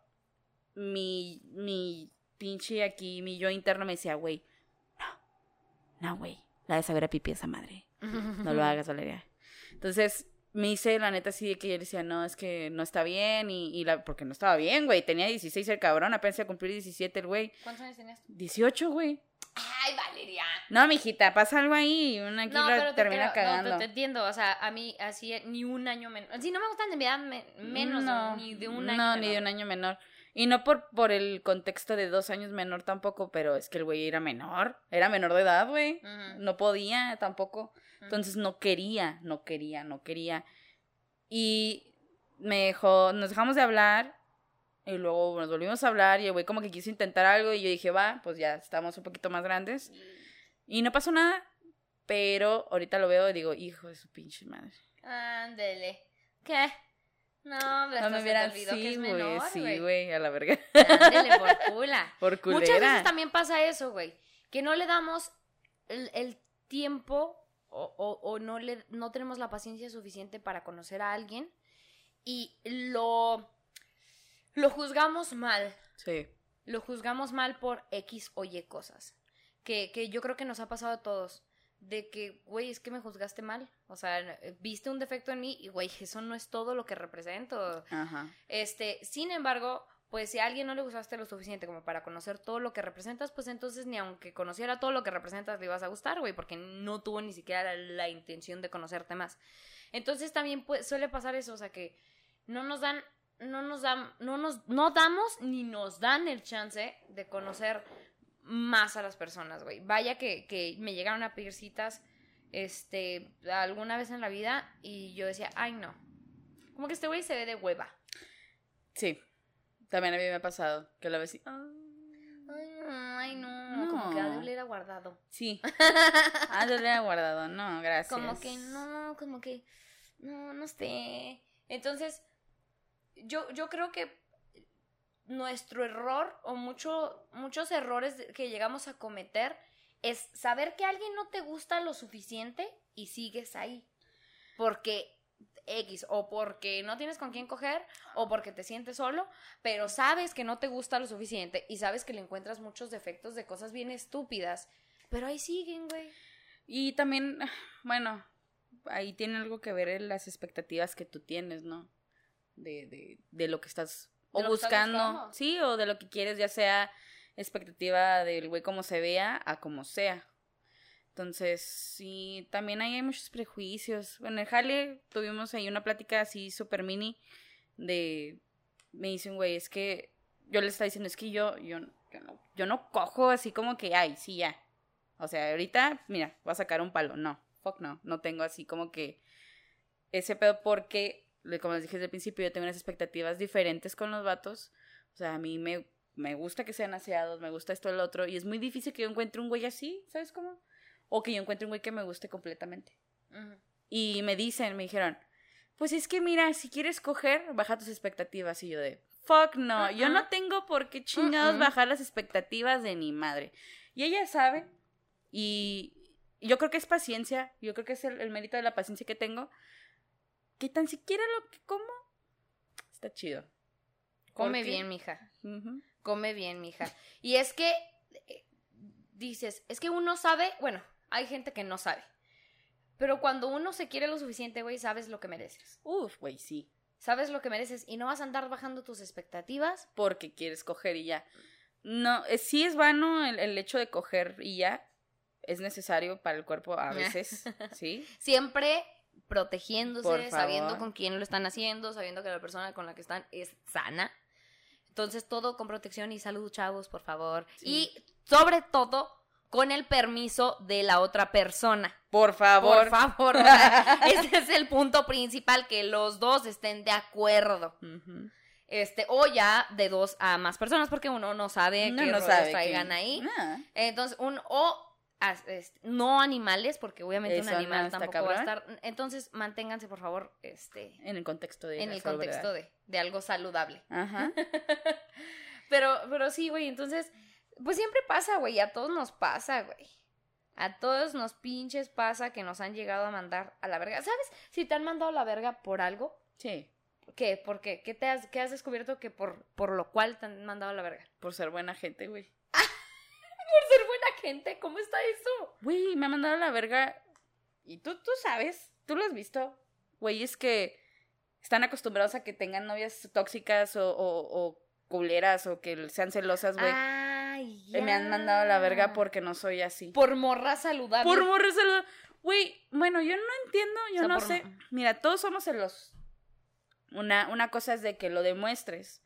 mi, mi pinche aquí, mi yo interno me decía, güey, no, no, güey, la de saber a pipi esa madre, no lo hagas, Valeria. Entonces me hice la neta así de que yo le decía, no, es que no está bien y, y la, porque no estaba bien, güey, tenía 16 el cabrón, apenas a cumplir 17 el güey, ¿Cuántos años tenías? 18, güey. Ay, Valeria. No, mijita, pasa algo ahí y una aquí No, la pero te termina creo, no, cagando. te, entiendo, o sea, a mí así ni un año menos. Si no me gustan de mi edad me- menos, no, ni de un año No, ni menor. de un año menor. Y no por, por el contexto de dos años menor tampoco, pero es que el güey era menor. Era menor de edad, güey. No podía tampoco. Entonces no quería, no quería, no quería. Y me dejó, nos dejamos de hablar. Y luego nos volvimos a hablar y el güey como que quiso intentar algo y yo dije, va, pues ya estamos un poquito más grandes. Y no pasó nada, pero ahorita lo veo y digo, hijo de su pinche madre. Ándele. ¿Qué? No, No me hubieran, olvidó que sí, es güey, menor, sí, güey. güey, a la verga. Ándele por cula. Por culera. Muchas veces también pasa eso, güey. Que no le damos el, el tiempo o, o- o no, le, no tenemos la paciencia suficiente para conocer a alguien y lo, lo juzgamos mal. Sí. Lo juzgamos mal por X o Y cosas. Que, que yo creo que nos ha pasado a todos. De que, güey, es que me juzgaste mal. O sea, eh, viste un defecto en mí y, güey, eso no es todo lo que represento. Ajá. Este, sin embargo, pues si a alguien no le gustaste lo suficiente como para conocer todo lo que representas, pues entonces ni aunque conociera todo lo que representas le ibas a gustar, güey, porque no tuvo ni siquiera la, la intención de conocerte más. Entonces también pues, suele pasar eso, o sea que no nos dan, no nos dan, no nos, no damos ni nos dan el chance de conocer más a las personas, güey. Vaya que, que me llegaron a pedir citas, este, alguna vez en la vida y yo decía, ay no, como que este güey se ve de hueva. Sí. También a mí me ha pasado que la vez sí. ah, Ay, no, como que ha de No. oler a guardado. Sí. Ah, yo le he guardado. No, gracias. Como que no, como que no, no sé. Entonces, yo, yo creo que nuestro error o mucho, muchos errores que llegamos a cometer es saber que alguien no te gusta lo suficiente y sigues ahí. Porque X, o porque no tienes con quién coger, o porque te sientes solo, pero sabes que no te gusta lo suficiente y sabes que le encuentras muchos defectos de cosas bien estúpidas, pero ahí siguen, güey. Y también, bueno, ahí tiene algo que ver en las expectativas que tú tienes, ¿no? De, de, de lo que estás o estás buscando. Sí, o de lo que quieres, ya sea expectativa del güey como se vea a como sea. Entonces, sí, también ahí hay muchos prejuicios. En el Jale tuvimos ahí una plática así súper mini de... Me dicen, güey, es que yo le estaba diciendo, es que yo, yo, yo, no, yo no cojo así como que, ay, sí, ya. O sea, ahorita, mira, voy a sacar un palo. No, fuck no. No tengo así como que ese pedo porque, como les dije desde el principio, yo tengo unas expectativas diferentes con los vatos. O sea, a mí me, me gusta que sean aseados, me gusta esto, el otro. Y es muy difícil que yo encuentre un güey así, ¿sabes cómo? O que yo encuentre un güey que me guste completamente. Y me dicen, me dijeron, pues es que mira, si quieres coger, baja tus expectativas. Y yo de, fuck no, yo no tengo por qué chingados bajar las expectativas de mi madre. Y ella sabe, y yo creo que es paciencia, yo creo que es el, el mérito de la paciencia que tengo, que tan siquiera lo que como está chido. Come bien, mija. Come bien, mija. Y es que eh, dices, es que uno sabe, bueno, hay gente que no sabe. Pero cuando uno se quiere lo suficiente, güey, sabes lo que mereces. Uf, güey, sí. Sabes lo que mereces y no vas a andar bajando tus expectativas. Porque quieres coger y ya. No, eh, sí es vano el, el hecho de coger y ya. Es necesario para el cuerpo a veces, ¿sí? Siempre protegiéndose, sabiendo con quién lo están haciendo, sabiendo que la persona con la que están es sana. Entonces, todo con protección y salud, chavos, por favor. Sí. Y sobre todo, con el permiso de la otra persona. Por favor. Por favor. ese es el punto principal, que los dos estén de acuerdo. Este, o ya de dos a más personas, porque uno no sabe Uno qué no sabe traigan que- ahí. Ah, Entonces, un, o no animales, porque obviamente Eso un animal tampoco va a estar. Entonces, manténganse, por favor, este, en el contexto de en el contexto de, de algo saludable. Ajá. Pero, pero sí, güey, entonces, pues siempre pasa, güey, a todos nos pasa, güey. A todos nos pinches pasa que nos han llegado a mandar a la verga. ¿Sabes? Si te han mandado a la verga por algo, Sí, ¿qué? ¿Por qué? ¿Qué, te has, qué has descubierto que por, por lo cual te han mandado a la verga? por ser buena gente, güey. Gente, ¿cómo está eso? Güey, me ha mandado a la verga. Y tú, tú sabes, tú lo has visto. Güey, es que están acostumbrados a que tengan novias tóxicas o, o, o culeras o que sean celosas, güey. Y me han mandado a la verga porque no soy así. Por morra saludable. Por morro celoso. Güey, bueno, yo no entiendo, yo O sea, no por- sé. Mira, todos somos celosos. Una, una cosa es de que lo demuestres.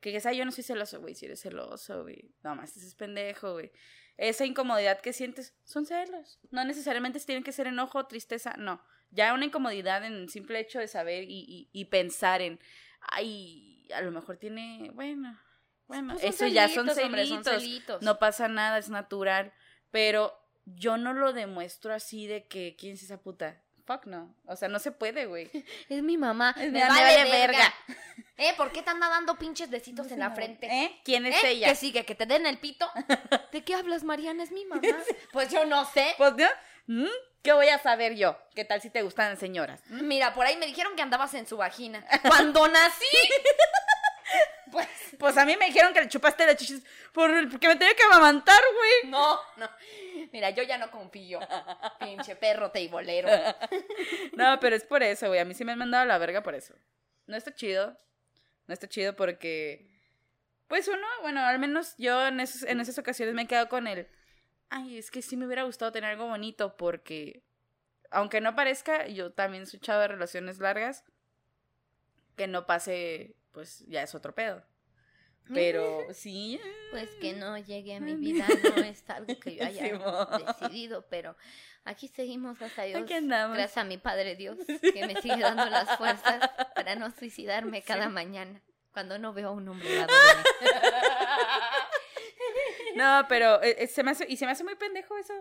Que digas, ay, yo no soy celoso, güey, si eres celoso, güey. No más, ese es pendejo, güey. Esa incomodidad que sientes son celos. No necesariamente tienen que ser enojo, tristeza, no. Ya una incomodidad en el simple hecho de saber y, y, y pensar en, ay, a lo mejor tiene, bueno, bueno, Pues eso ya son celitos, son celitos. celitos. No pasa nada, es natural. Pero yo no lo demuestro así de que, ¿quién es esa puta? Fuck no. O sea, no se puede, güey. Es mi mamá. Es me vale, vale verga. verga. ¿Eh? ¿Por qué te anda dando pinches besitos en la frente? ¿Eh? ¿Quién es ¿Eh? ella? ¿Que sigue? ¿Que te den el pito? ¿De qué hablas, Mariana? Es mi mamá. Pues yo no sé. Pues yo, ¿mm? ¿qué voy a saber yo? ¿Qué tal si te gustan señoras? Mira, por ahí me dijeron que andabas en su vagina. Cuando nací. Pues Pues a mí me dijeron que le chupaste la chichis por, porque me tenía que amamantar, güey. no, no. Mira, yo ya no confío. Pinche perro teibolero. No, pero es por eso, güey. A mí sí me han mandado a la verga por eso. No está chido. No está chido porque. Pues uno, bueno, al menos yo en, esos- en esas ocasiones me he quedado con el. Ay, es que sí me hubiera gustado tener algo bonito porque. Aunque no parezca, yo también soy chava de relaciones largas. Que no pase, pues ya es otro pedo. Pero sí. Pues que no llegue a mi vida no es algo que yo haya decidido, pero aquí seguimos, gracias a Dios. Gracias a mi Padre Dios, que me sigue dando las fuerzas para no suicidarme cada mañana cuando no veo a un hombre lado de mí. No, pero eh, eh, se me hace. Y se me hace muy pendejo eso.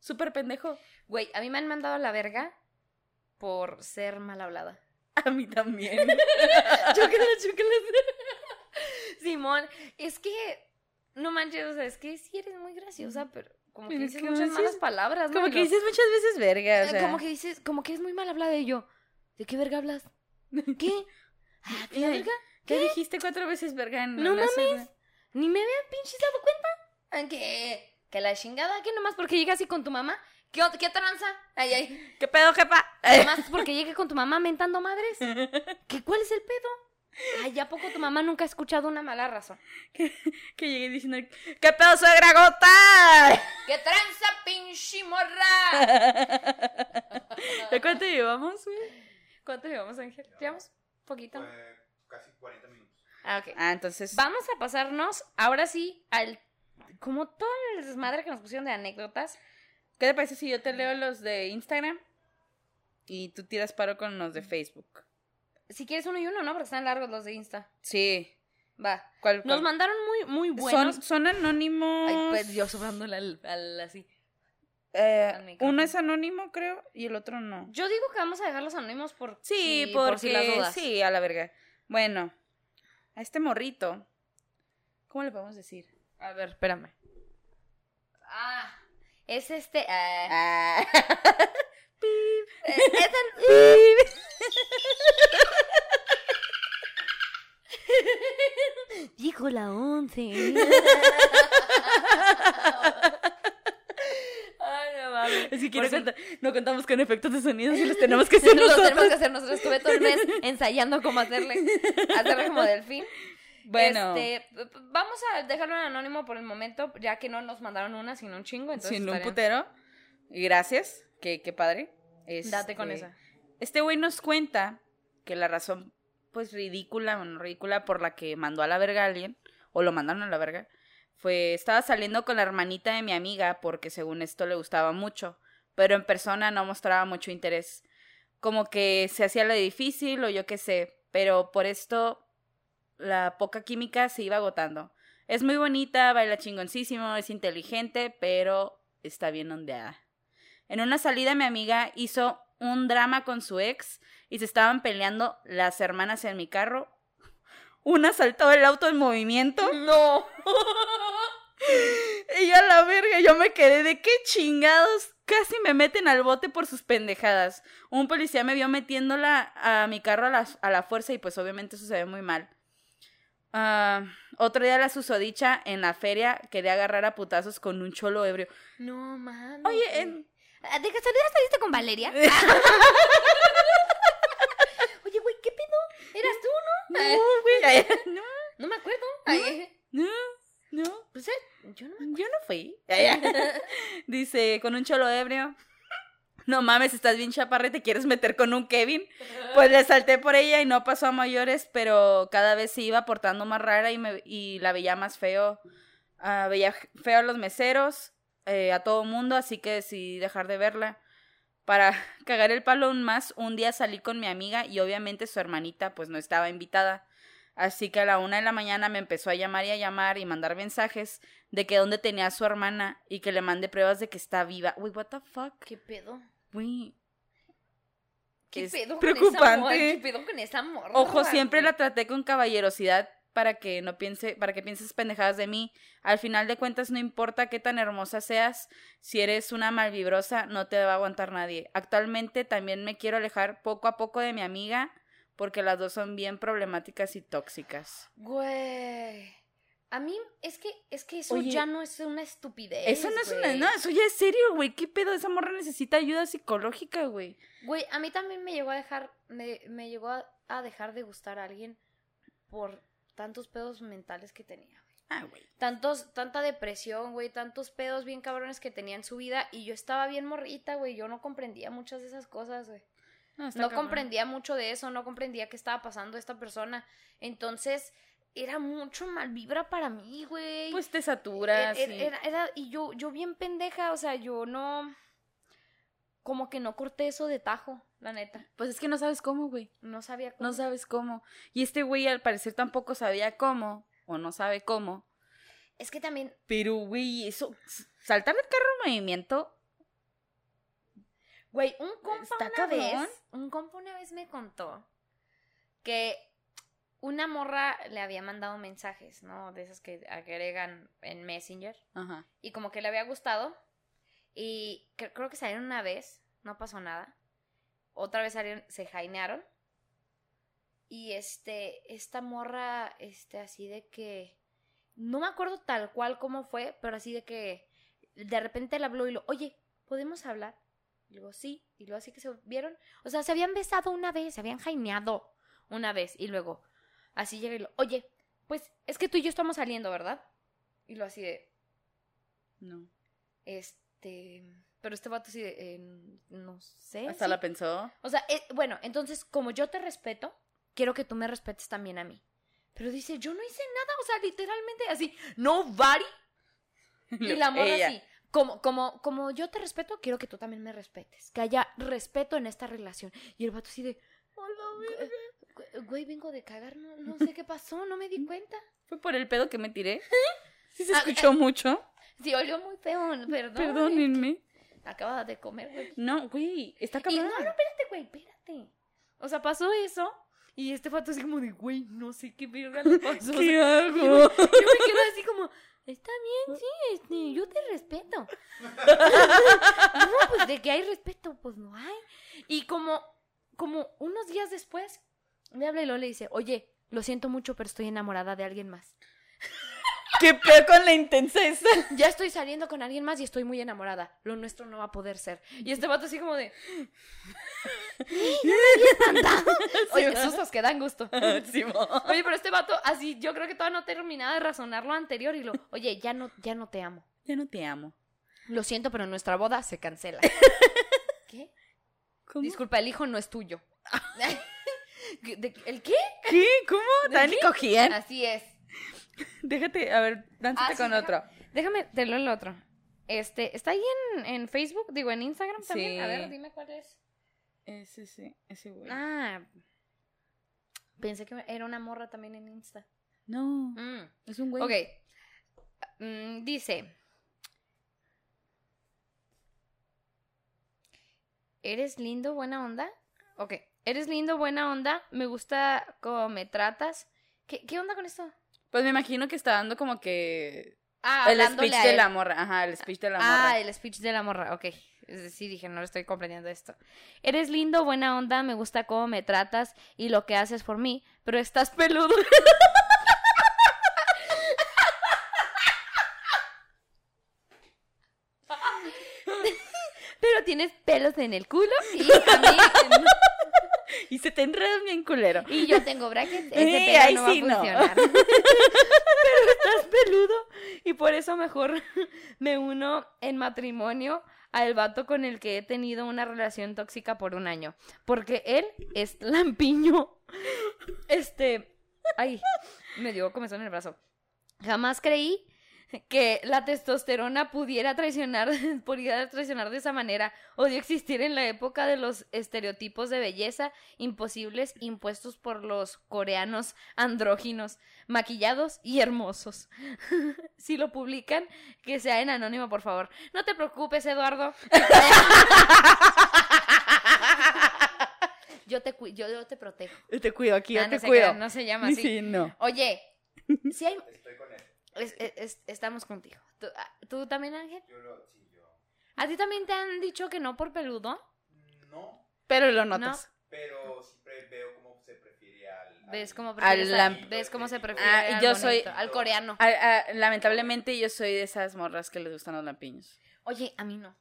Súper pendejo. Güey, a mí me han mandado a la verga por ser mal hablada. A mí también. Chócala, chócala. Simón, es que no manches, o sea, es que sí eres muy graciosa, pero como que dices muchas dices- malas palabras, ¿no? Como que dices muchas veces verga, o eh, sea. como que dices, como que es muy mal hablada y yo. ¿De qué verga hablas? ¿Qué? Ah, ¿qué verga? ¿Qué dijiste cuatro veces verga en No mames. Ni me había pinches dado cuenta. Ah, Que, que la chingada, que nomás porque llegas así con tu mamá. ¿Qué, qué tranza? Ay, ay. ¿Qué pedo, jefa? Nomás porque llegue con tu mamá mentando madres. ¿Qué, ¿Cuál es el pedo? Ay, ¿a poco tu mamá nunca ha escuchado una mala razón? que llegué diciendo, ¿qué pedo, suegra gota? ¡Qué tranza, pinche morra! ¿De cuánto llevamos, güey? ¿Cuánto llevamos, Ángel? ¿Llevamos? ¿Poquito? Fue casi 40 minutos. Ah, ok. Ah, entonces. Vamos a pasarnos ahora sí al. Como todo el desmadre que nos pusieron de anécdotas. ¿Qué te parece si yo te leo los de Instagram? Y tú tiras paro con los de Facebook. Si quieres uno y uno, ¿no? Porque están largos los de Insta. Sí. Va. ¿Cuál? Nos mandaron muy, muy buenos. Son, son anónimos. Ay, pues yo sobrándole al, al así. Eh, uno es anónimo, creo, y el otro no. Yo digo que vamos a dejarlos anónimos por, Sí, porque por si las dudas. sí, a la verga. Bueno, a este morrito, ¿cómo le podemos decir? A ver, espérame. Ah, es este. Uh, es, es el, Dijo la once. Ay, no mames. Es que quiero pues si... contar, no contamos con efectos de sonido si los tenemos que hacer nosotros. Los tenemos que hacer nosotros. Estuve todo el mes ensayando cómo hacerle, hacerle como delfín. Bueno, Este, vamos a dejarlo en anónimo por el momento, ya que no nos mandaron una, sino un chingo. Entonces sin un putero. Y gracias, qué, qué padre. Date con Este, esa. Este güey nos cuenta que la razón, pues ridícula, bueno, ridícula por la que mandó a la verga a alguien, o lo mandaron a la verga, fue, estaba saliendo con la hermanita de mi amiga porque según esto le gustaba mucho, pero en persona no mostraba mucho interés. Como que se hacía la difícil o yo qué sé, pero por esto la poca química se iba agotando. Es muy bonita, baila chingoncísimo, es inteligente, pero está bien ondeada. En una salida mi amiga hizo un drama con su ex y se estaban peleando las hermanas en mi carro. Una saltó el auto en movimiento No. y yo a la verga, yo me quedé de qué chingados. Casi me meten al bote por sus pendejadas. Un policía me vio metiéndola a mi carro a la, a la fuerza y pues obviamente eso se ve muy mal. Ah, otro día la susodicha en la feria quería agarrar a putazos con un cholo ebrio. No, mames. Oye, en- Ah, ¿De casualidad saliste con Valeria? Oye, güey, ¿qué pedo? ¿Eras tú, no? No, güey. No, no me acuerdo. Ay, no, no. pues eh, yo no me Yo no fui. Dice, con un cholo ebrio. No mames, estás bien chaparra y te quieres meter con un Kevin. Pues le salté por ella y no pasó a mayores, pero cada vez se iba portando más rara y, me, y la veía más feo. Ah, veía feo a los meseros, eh, a todo mundo, así que decidí dejar de verla. Para cagar el palo aún más, un día salí con mi amiga y obviamente su hermanita pues no estaba invitada. Así que a la una de la mañana me empezó a llamar y a llamar y mandar mensajes de que dónde tenía a su hermana y que le mande pruebas de que está viva. Uy, what the fuck? ¿Qué pedo? Güey. ¿Qué pedo con preocupante. esa morra? ¿Qué pedo con esa morra? Ojo, siempre la traté con caballerosidad para que no piense, para que pienses pendejadas de mí. Al final de cuentas, no importa qué tan hermosa seas, si eres una malvibrosa, no te va a aguantar nadie. Actualmente también me quiero alejar poco a poco de mi amiga, porque las dos son bien problemáticas y tóxicas. Güey. A mí es que es que eso Oye, ya no es una estupidez. Eso no es una, no, eso ya es serio, güey. ¿Qué pedo? Esa morra necesita ayuda psicológica, güey. Güey, a mí también me llegó a dejar me, me llegó a, a dejar de gustar a alguien por tantos pedos mentales que tenía. güey. Ah, güey. Tantos, tanta depresión, güey, tantos pedos bien cabrones que tenía en su vida y yo estaba bien morrita, güey, yo no comprendía muchas de esas cosas, güey. No, No comprendía mucho de eso, no comprendía qué estaba pasando a esta persona. Entonces, era mucho mal vibra para mí, güey. Pues te saturas. Era, y- era- y yo, yo bien pendeja, o sea, yo no. Como que no corté eso de tajo, la neta. Pues es que no sabes cómo, güey. No sabía cómo. No sabes cómo. Y este güey al parecer tampoco sabía cómo, o no sabe cómo. Es que también, Pero, güey, eso, saltar el carro en movimiento, güey, un compa Está una cabrón. vez, un compa una vez me contó que una morra le había mandado mensajes, ¿no? De esas que agregan en Messenger. ajá. Y como que le había gustado. Y cre- creo que salieron una vez, no pasó nada. Otra vez salieron, se jainearon. Y este, esta morra, este, así de que. No me acuerdo tal cual cómo fue, pero así de que de repente le habló y lo, oye, ¿podemos hablar? Y luego, sí. Y luego así que se vieron. O sea, se habían besado una vez, se habían jaineado una vez. Y luego, así llega y lo, oye, pues es que tú y yo estamos saliendo, ¿verdad? Y lo así de, No. este. Pero este vato sí de. eh, no sé. Hasta sí. la pensó. O sea, eh, bueno, entonces, como yo te respeto, quiero que tú me respetes también a mí. Pero dice, yo no hice nada, o sea, literalmente así, nobody. Y la morra así. Como, como, como yo te respeto, quiero que tú también me respetes. Que haya respeto en esta relación. Y el vato así de. "Güey, güey, vengo de cagar, no, no sé qué pasó, no me di cuenta. ¿Fue por el pedo que me tiré? Sí se Ah, escuchó mucho. Sí, olió muy feo, perdón. Perdónenme. Acaba de comer, güey. No, güey, está cabrón. no, no, espérate, güey, espérate. O sea, pasó eso. Y este fato así como de, güey, no sé qué verga le pasó. O sea, ¿Qué hago? yo me quedo así como, está bien, sí, este, yo te respeto. no, pues de que hay respeto, pues no hay. Y como, como unos días después, me habla y luego le dice, oye, lo siento mucho, pero estoy enamorada de alguien más. ¿Qué peor con la intensa esa? Ya estoy saliendo con alguien más y estoy muy enamorada. Lo nuestro no va a poder ser. Y este vato así como de. Oye, ¿verdad? sustos que dan gusto. Simón. Oye, pero este vato, así, yo creo que todavía no terminaba de razonar lo anterior y lo, oye, ya no, ya no te amo. Ya no te amo. Lo siento, pero nuestra boda se cancela. ¿Qué? ¿Cómo? Disculpa, el hijo no es tuyo. ¿De- ¿El qué? ¿Qué? ¿Cómo? ¿De ¿Tan ni qué? cogían? Así es. Déjate, a ver, dánzate Ah, con otro. Déjame, te leo el otro. Este, ¿está ahí en, en Facebook? Digo, en Instagram también. A ver, dime cuál es. Ese sí, ese güey. Ah. Pensé que era una morra también en Insta. No, Mm. es un güey. Ok. Mm, dice. ¿Eres lindo, buena onda? Ok. ¿Eres lindo, buena onda? Me gusta cómo me tratas. ¿Qué, qué onda con esto? Pues me imagino que está dando como que Ah, el speech de él. la morra. Ajá, el speech de la Ah, morra. el speech de la morra, ok. Es- Sí, dije, no lo estoy comprendiendo esto. Eres lindo, buena onda, me gusta cómo me tratas y lo que haces por mí, pero estás peludo. pero tienes pelos en el culo y a mí Y se te enredan bien culero. y yo tengo brackets, ese Sí, pelo ahí no va sí a no. funcionar. pero estás peludo y por eso mejor me uno en matrimonio al vato con el que he tenido una relación tóxica por un año. Porque él es lampiño. Este. Ay, me dio comezón en el brazo. Jamás creí que la testosterona pudiera traicionar, pudiera traicionar de esa manera. Odio existir en la época de los estereotipos de belleza imposibles impuestos por los coreanos andróginos, maquillados y hermosos. si lo publican, que sea en anónimo, por favor. No te preocupes, Eduardo. yo te cu- yo, yo te protejo. Te cuido aquí, Ah, yo no te se cuido. no se llama así. Sí, no. Oye, si hay Estoy con él. Es- es- es- estamos contigo. ¿Tú, ah, ¿tú también, Ángel? Yo lo. Sí, yo. ¿A ti también te han dicho que no por peludo? No, Pero lo notas. pero siempre veo cómo se prefiere al. al- ¿Ves cómo, Al prefieres al- lam- ¿Ves cómo se prefiere Ah, al yo soy- al coreano? Ah, ah, lamentablemente yo soy de esas morras que les gustan los lampiños. Oye, a mí no.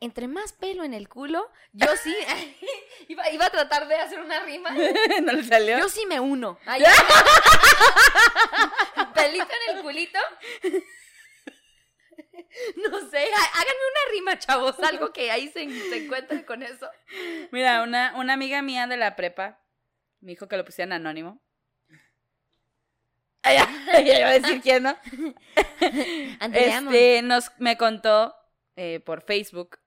Entre más pelo en el culo, yo sí iba, iba a tratar de hacer una rima. ¿No le salió? Yo sí me uno. Ay, Pelito en el culito. No sé, há- háganme una rima, chavos. Algo que ahí se, se encuentre con eso. Mira, una, una amiga mía de la prepa me dijo que lo pusieran anónimo. Ay, ya iba a decir quién, ¿no? Este, nos, me contó eh, por Facebook.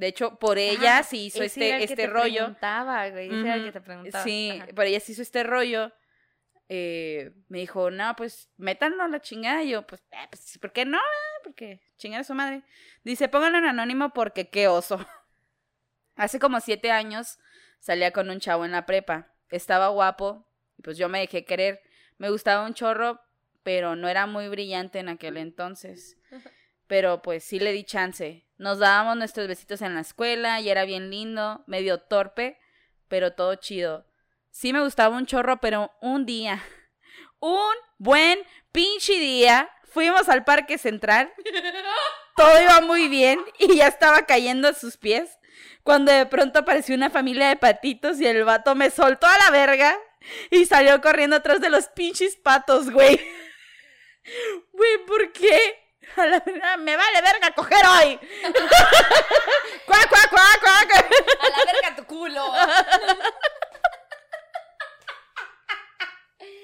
De hecho, por ella Ah, sí hizo ese este, este te rollo. preguntaba, güey. Ese era el que te preguntaba. Sí, Ajá. por ella sí hizo este rollo. Eh, me dijo, no, pues métanlo a la chingada. Y yo, pues, eh, pues, ¿por qué no? eh? Porque chingada su madre. Dice, pónganlo en anónimo porque qué oso. Hace como siete años salía con un chavo en la prepa. Estaba guapo, y pues yo me dejé querer. Me gustaba un chorro, pero no era muy brillante en aquel entonces. Pero pues sí le di chance. Nos dábamos nuestros besitos en la escuela y era bien lindo, medio torpe, pero todo chido. Sí me gustaba un chorro, pero un día, un buen pinche día, fuimos al parque central. Todo iba muy bien y ya estaba cayendo a sus pies. Cuando de pronto apareció una familia de patitos y el vato me soltó a la verga y salió corriendo atrás de los pinches patos, güey. Güey, ¿por qué? A la verga, me vale verga coger hoy. cuac, cuac, cuac, cuac. A la verga tu culo.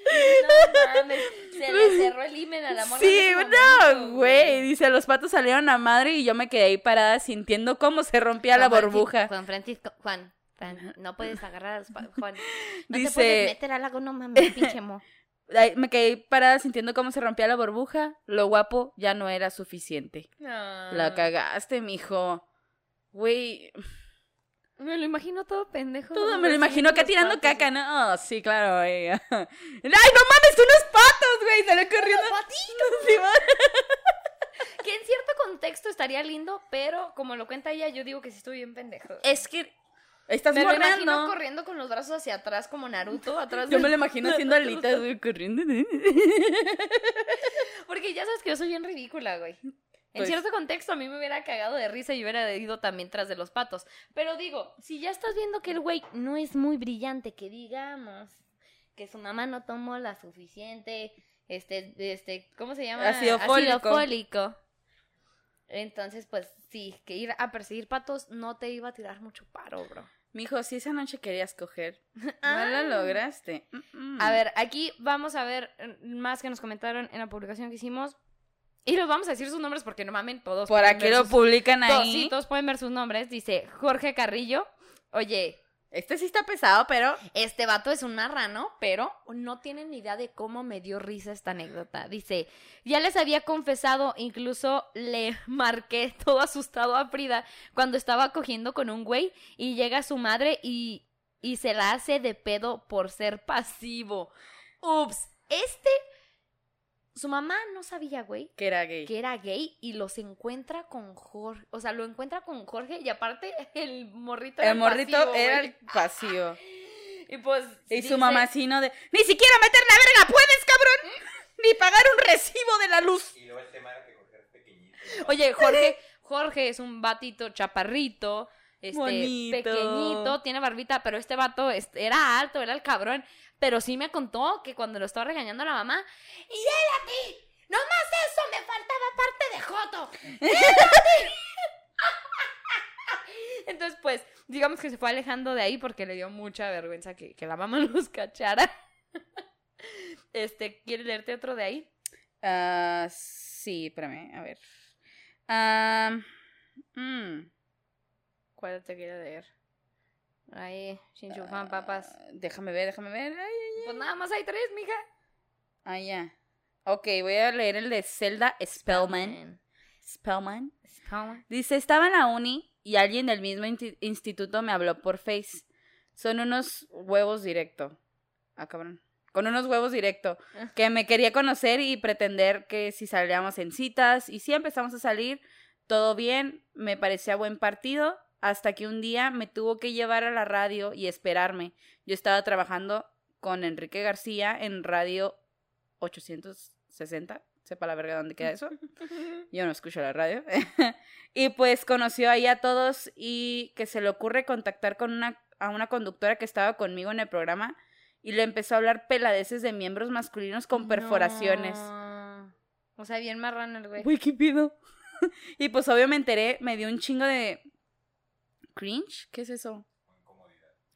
No mames, se le cerró el himen a la en Sí, ese no, güey. Dice, los patos salieron a madre y yo me quedé ahí parada sintiendo cómo se rompía la Juan burbuja. Juan Francisco, Juan, Juan, no puedes agarrar a los pa- Juan. No Dice- te puedes meter al lago, no mames, pinche mo. Me quedé parada sintiendo cómo se rompía la burbuja. Lo guapo ya no era suficiente. Ah. La cagaste, mijo. Güey, Me lo imagino todo pendejo. todo me lo imagino acá tirando patos. caca, ¿no? Oh, sí, claro, güey. Ay, no mames, unos patos, güey. Salió corriendo. Sí, va. Que en cierto contexto estaría lindo, pero como lo cuenta ella, yo digo que sí estoy bien pendejo. Es que Estás me lo imagino corriendo con los brazos hacia atrás como Naruto, atrás Yo me lo imagino haciendo alitas, güey, corriendo. Porque ya sabes que yo soy bien ridícula, güey. En Pues- cierto contexto a mí me hubiera cagado de risa y hubiera ido también tras de los patos. Pero digo, si ya estás viendo que el güey no es muy brillante, que digamos, que su mamá no tomó la suficiente, este, este, ¿cómo se llama? Ácido fólico. Entonces, pues sí, que ir a perseguir patos no te iba a tirar mucho paro, bro. Mijo, si esa noche querías coger, no Ah. lo lograste. Mm-mm. A ver, aquí vamos a ver eh, más que nos comentaron en la publicación que hicimos. Y los vamos a decir sus nombres porque no mamen todos. Por aquí lo sus- publican todos, ahí. sí, todos pueden ver sus nombres. Dice Jorge Carrillo. Oye, Este sí está pesado, pero este vato es un marrano, pero no tienen ni idea de cómo me dio risa esta anécdota. Dice, ya les había confesado, incluso le marqué todo asustado a Frida cuando estaba cogiendo con un güey y llega su madre y, y se la hace de pedo por ser pasivo. Ups, este... Su mamá no sabía, güey, que era gay. que era gay y los encuentra con Jorge. O sea, lo encuentra con Jorge y aparte el morrito era El morrito pasivo, era el pasivo. Y pues. Y su dice- mamá así, ¿no? De, ni siquiera meter la verga, ¿puedes, cabrón? Ni pagar un recibo de la luz. Y luego el tema era que Jorge era pequeñito. Oye, Jorge, Jorge es un batito chaparrito. Este, Bonito. pequeñito, tiene barbita, pero este vato este, era alto, era el cabrón. Pero sí me contó que cuando lo estaba regañando la mamá, ¡y él a ti! ¡Nomás eso me faltaba parte de Joto! Entonces, pues, digamos que se fue alejando de ahí porque le dio mucha vergüenza que, que la mamá los cachara. Este, ¿quieres leerte otro de ahí? Ah, sí, espérame, a ver. Ah, mm, ¿Cuál te quiero leer? Ahí, Shinchufan, papas. ah, déjame ver, déjame ver. Ay, ay, Pues nada más hay tres, mija. ah, ya. Ok, voy a leer el de Zelda Spellman. Spellman. Spellman. Dice, estaba en la uni y alguien del mismo instituto me habló por Face. Son unos huevos directo. Ah, cabrón. Con unos huevos directo. Que me quería conocer y pretender que si salíamos en citas. Y si empezamos a salir, todo bien, me parecía buen partido. Hasta que un día me tuvo que llevar a la radio y esperarme. Yo estaba trabajando con Enrique García en radio 860. Sepa la verga dónde queda eso. Yo no escucho la radio. y pues conoció ahí a todos y que se le ocurre contactar con una, a una conductora que estaba conmigo en el programa y le empezó a hablar peladeces de miembros masculinos con perforaciones. No. O sea, bien marrano el güey. Güey, ¿qué pido? y pues obvio me enteré, me dio un chingo de... ¿Cringe? ¿Qué es eso?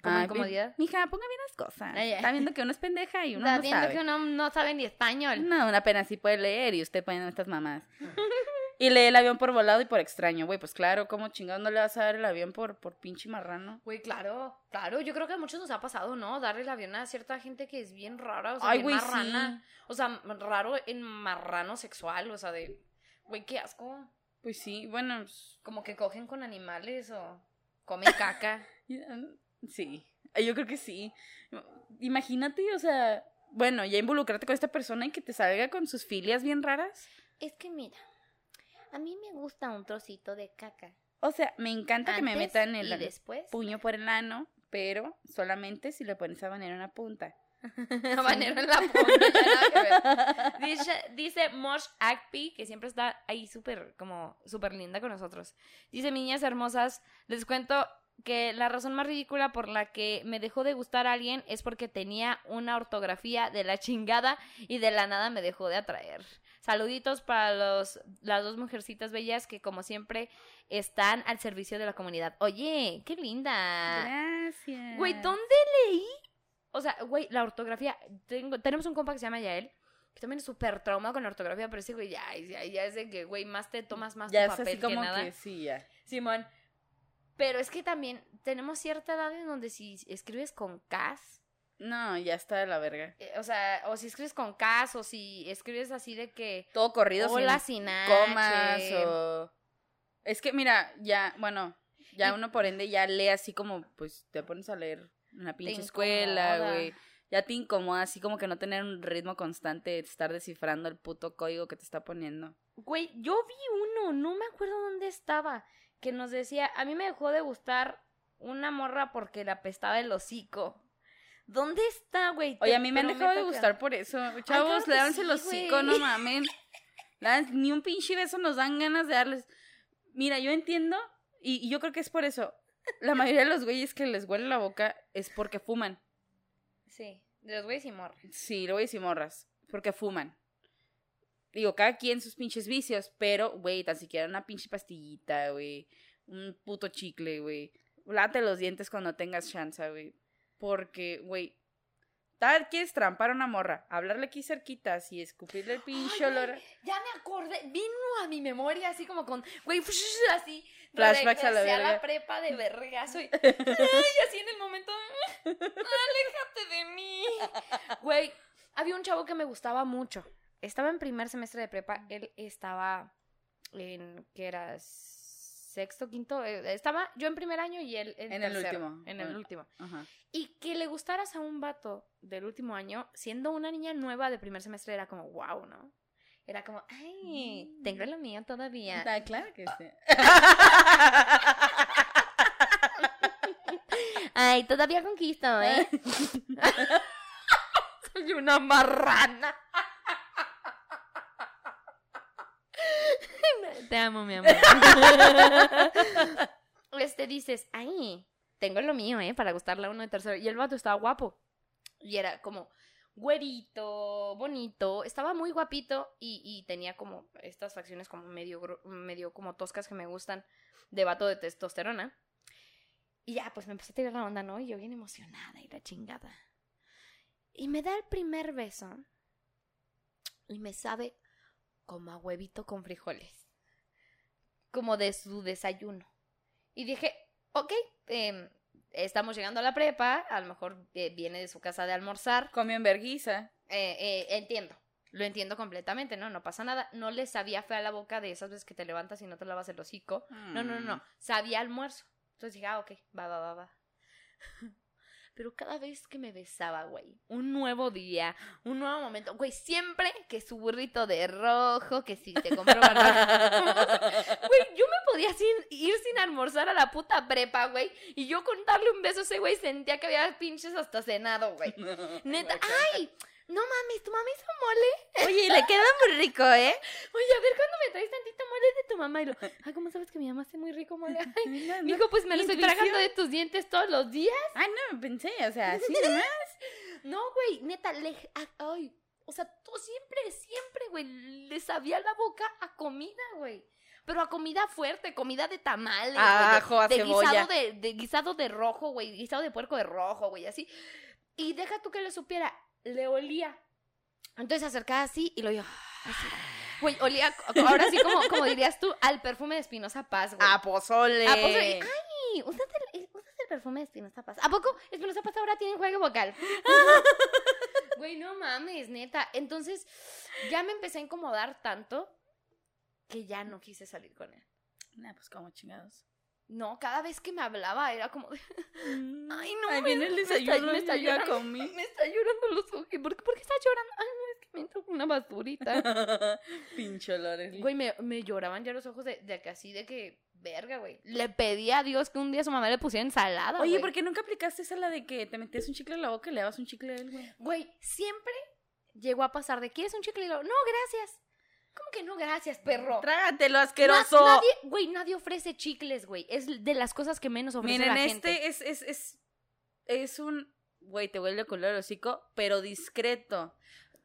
¿Como incomodidad? mi- Mija, ponga bien las cosas. Ay, ay. Está viendo que uno es pendeja y uno Está no viendo sabe. que uno no sabe ni español. No, una pena sí puede leer y usted poniendo estas mamás. y lee el avión por volado y por extraño, güey. Pues claro, ¿cómo chingados no le vas a dar el avión por, por pinche marrano? Güey, claro, claro. Yo creo que a muchos nos ha pasado, ¿no? Darle el avión a cierta gente que es bien rara, o sea, Ay, bien marrana. O sea, raro en marrano sexual, o sea, de... Güey, qué asco. Pues sí, bueno, Como que cogen con animales o comen caca. ya, sí. Eh, Yo creo que sí. Imagínate, o sea, bueno, ya involucrarte con esta persona y que te salga con sus filias bien raras. es que mira, a mí me gusta un trocito de caca. O sea, me encanta que me metan el después. puño por el ano, pero solamente si le pones habanero en la punta. Habanero en la. Dice, dice Mosh Acpi, que siempre está ahí súper, como, súper linda con nosotros. Dice, niñas hermosas, les cuento que la razón más ridícula por la que me dejó de gustar a alguien es porque tenía una ortografía de la chingada y de la nada me dejó de atraer. Saluditos para los, las dos mujercitas bellas que como siempre están al servicio de la comunidad. Oye, qué linda. Gracias. Güey, ¿dónde leí? O sea, güey, la ortografía. Tengo, tenemos un compa que se llama Yael, que también es súper traumado con la ortografía, pero ese güey ya, ya, ya es de que, güey, más te tomas más Ya tu es papel así como que nada. que sí, ya. Simón. Pero es que también tenemos cierta edad en donde si escribes con Ks, No, ya está de la verga. eh, o sea, o si escribes con Ks, o si escribes así de que. Todo corrido Hola sin sin comas o... Es que mira, ya, bueno, ya Y- uno por ende ya lee así como, pues, te pones a leer en la pinche escuela, güey. Ya te incomoda así como que no tener un ritmo constante de estar descifrando el puto código que te está poniendo. Güey, yo vi uno, no me acuerdo dónde estaba, que nos decía, a mí me dejó de gustar una morra porque le apestaba el hocico. ¿Dónde está, güey? Oye, a mí me han dejado de gustar por eso. Chavos, claro le danse sí, los hocico, no mamen. La- Ni un pinche beso nos dan ganas de darles. Mira, yo entiendo, y, y yo creo que es por eso. La mayoría de los güeyes que les huele la boca es porque fuman. Sí, de los güeyes y morras. Sí, lo güeyes y morras. Porque fuman. Digo, cada quien sus pinches vicios, pero, güey, tan siquiera una pinche pastillita, güey. Un puto chicle, güey. Late los dientes cuando tengas chance, güey. Porque, güey, tal quieres trampar a una morra, hablarle aquí cerquitas y escupirle el pinche Ay, olor. güey, Ya me acordé, vino a mi memoria así como con, güey, así. Flashbacks a la verga. prepa de vergazo y, ay, así en el momento, aléjate de mí. Güey, había un chavo que me gustaba mucho. Estaba en primer semestre de prepa, él estaba en, ¿qué era? Sexto, quinto, eh, estaba yo en primer año y él en, En el tercero, último. En el último. Ajá. Y que le gustaras a un vato del último año, siendo una niña nueva de primer semestre, era como, wow, ¿no? Era como, ay, tengo lo mío todavía. Ah, claro que sí. Ay, todavía conquisto, ¿eh? Soy una marrana. Te amo, mi amor. Este dices, ay, tengo lo mío, ¿eh? Para gustarle a uno de tercero. Y el vato estaba guapo. Y era como güerito, bonito. Estaba muy guapito y, y tenía como estas facciones como medio, medio como toscas que me gustan de vato de testosterona. Y ya, pues me empecé a tirar la onda, ¿no? Y yo bien emocionada y la chingada. Y me da el primer beso. Y me sabe como a huevito con frijoles. Como de su desayuno. Y dije, ok, em, estamos llegando a la prepa. A lo mejor eh, viene de su casa de almorzar. Comió en verguiza. Eh, eh, entiendo. Lo entiendo completamente, ¿no? No pasa nada. No le sabía fea la boca de esas veces que te levantas y no te lavas el hocico. No, no, no, no. Sabía almuerzo. Entonces dije, ah, ok, va, va, va, va. Pero cada vez que me besaba, güey, un nuevo día, un nuevo momento, güey, siempre que su burrito de rojo, que si te compró. Güey, yo me podía sin- ir sin almorzar a la puta prepa, güey, y yo con darle un beso a ese güey sentía que había pinches hasta cenado, güey. Neta, ay, no mames, tu mamá hizo mole. Oye, le queda muy rico, ¿eh? Oye, a ver, ¿cuándo me traes tantito mole de tu mamá? Y lo, ay, ¿cómo sabes que mi mamá hace muy rico mole? Ay, No, Mijo, pues me lo estoy tragando de tus dientes todos los días. Ah, no, pensé, o sea, así nomás. No, güey, neta, le, ay, o sea, tú siempre, siempre, güey, le sabía la boca a comida, güey. Pero a comida fuerte, comida de tamales, güey, de- ajo, de, cebolla. guisado de, de guisado de rojo, güey, guisado de puerco de rojo, güey, así. Y deja tú que le supiera, le olía. Entonces se acercaba así y lo yo, así. Güey, olía, ahora sí como, como dirías tú, al perfume de Espinosa Paz, güey. A pozole. Ay, usas el, el perfume de Espinosa Paz. ¿A poco Espinosa Paz ahora tiene juego vocal? Güey, no mames, neta. Entonces, ya me empecé a incomodar tanto que ya no quise salir con él. Nah, pues como chingados. No, cada vez que me hablaba era como de, ay, no, Ahí me- viene el me está- desayuno, me está yo ya llorando, comí. me está llorando los ojos. ¿Por qué, por qué estás llorando? Ay, no, es que me entró una basurita. Pinche olores. Güey, me, me lloraban ya los ojos de, de que así, de que, verga, güey. Le pedí a Dios que un día su mamá le pusiera ensalada, Oye, güey. ¿por qué nunca aplicaste esa la de que te metías un chicle en la boca y le dabas un chicle a él, güey? Güey, siempre llegó a pasar de ¿quieres un chicle? Y lo, no, gracias. ¿Cómo que no, gracias, perro? Trágatelo, asqueroso. nadie, güey, nadie ofrece chicles, güey. Es de las cosas que menos ofrece Miren, la este gente. es, es, es, es un, güey, te huele a color el hocico, pero discreto.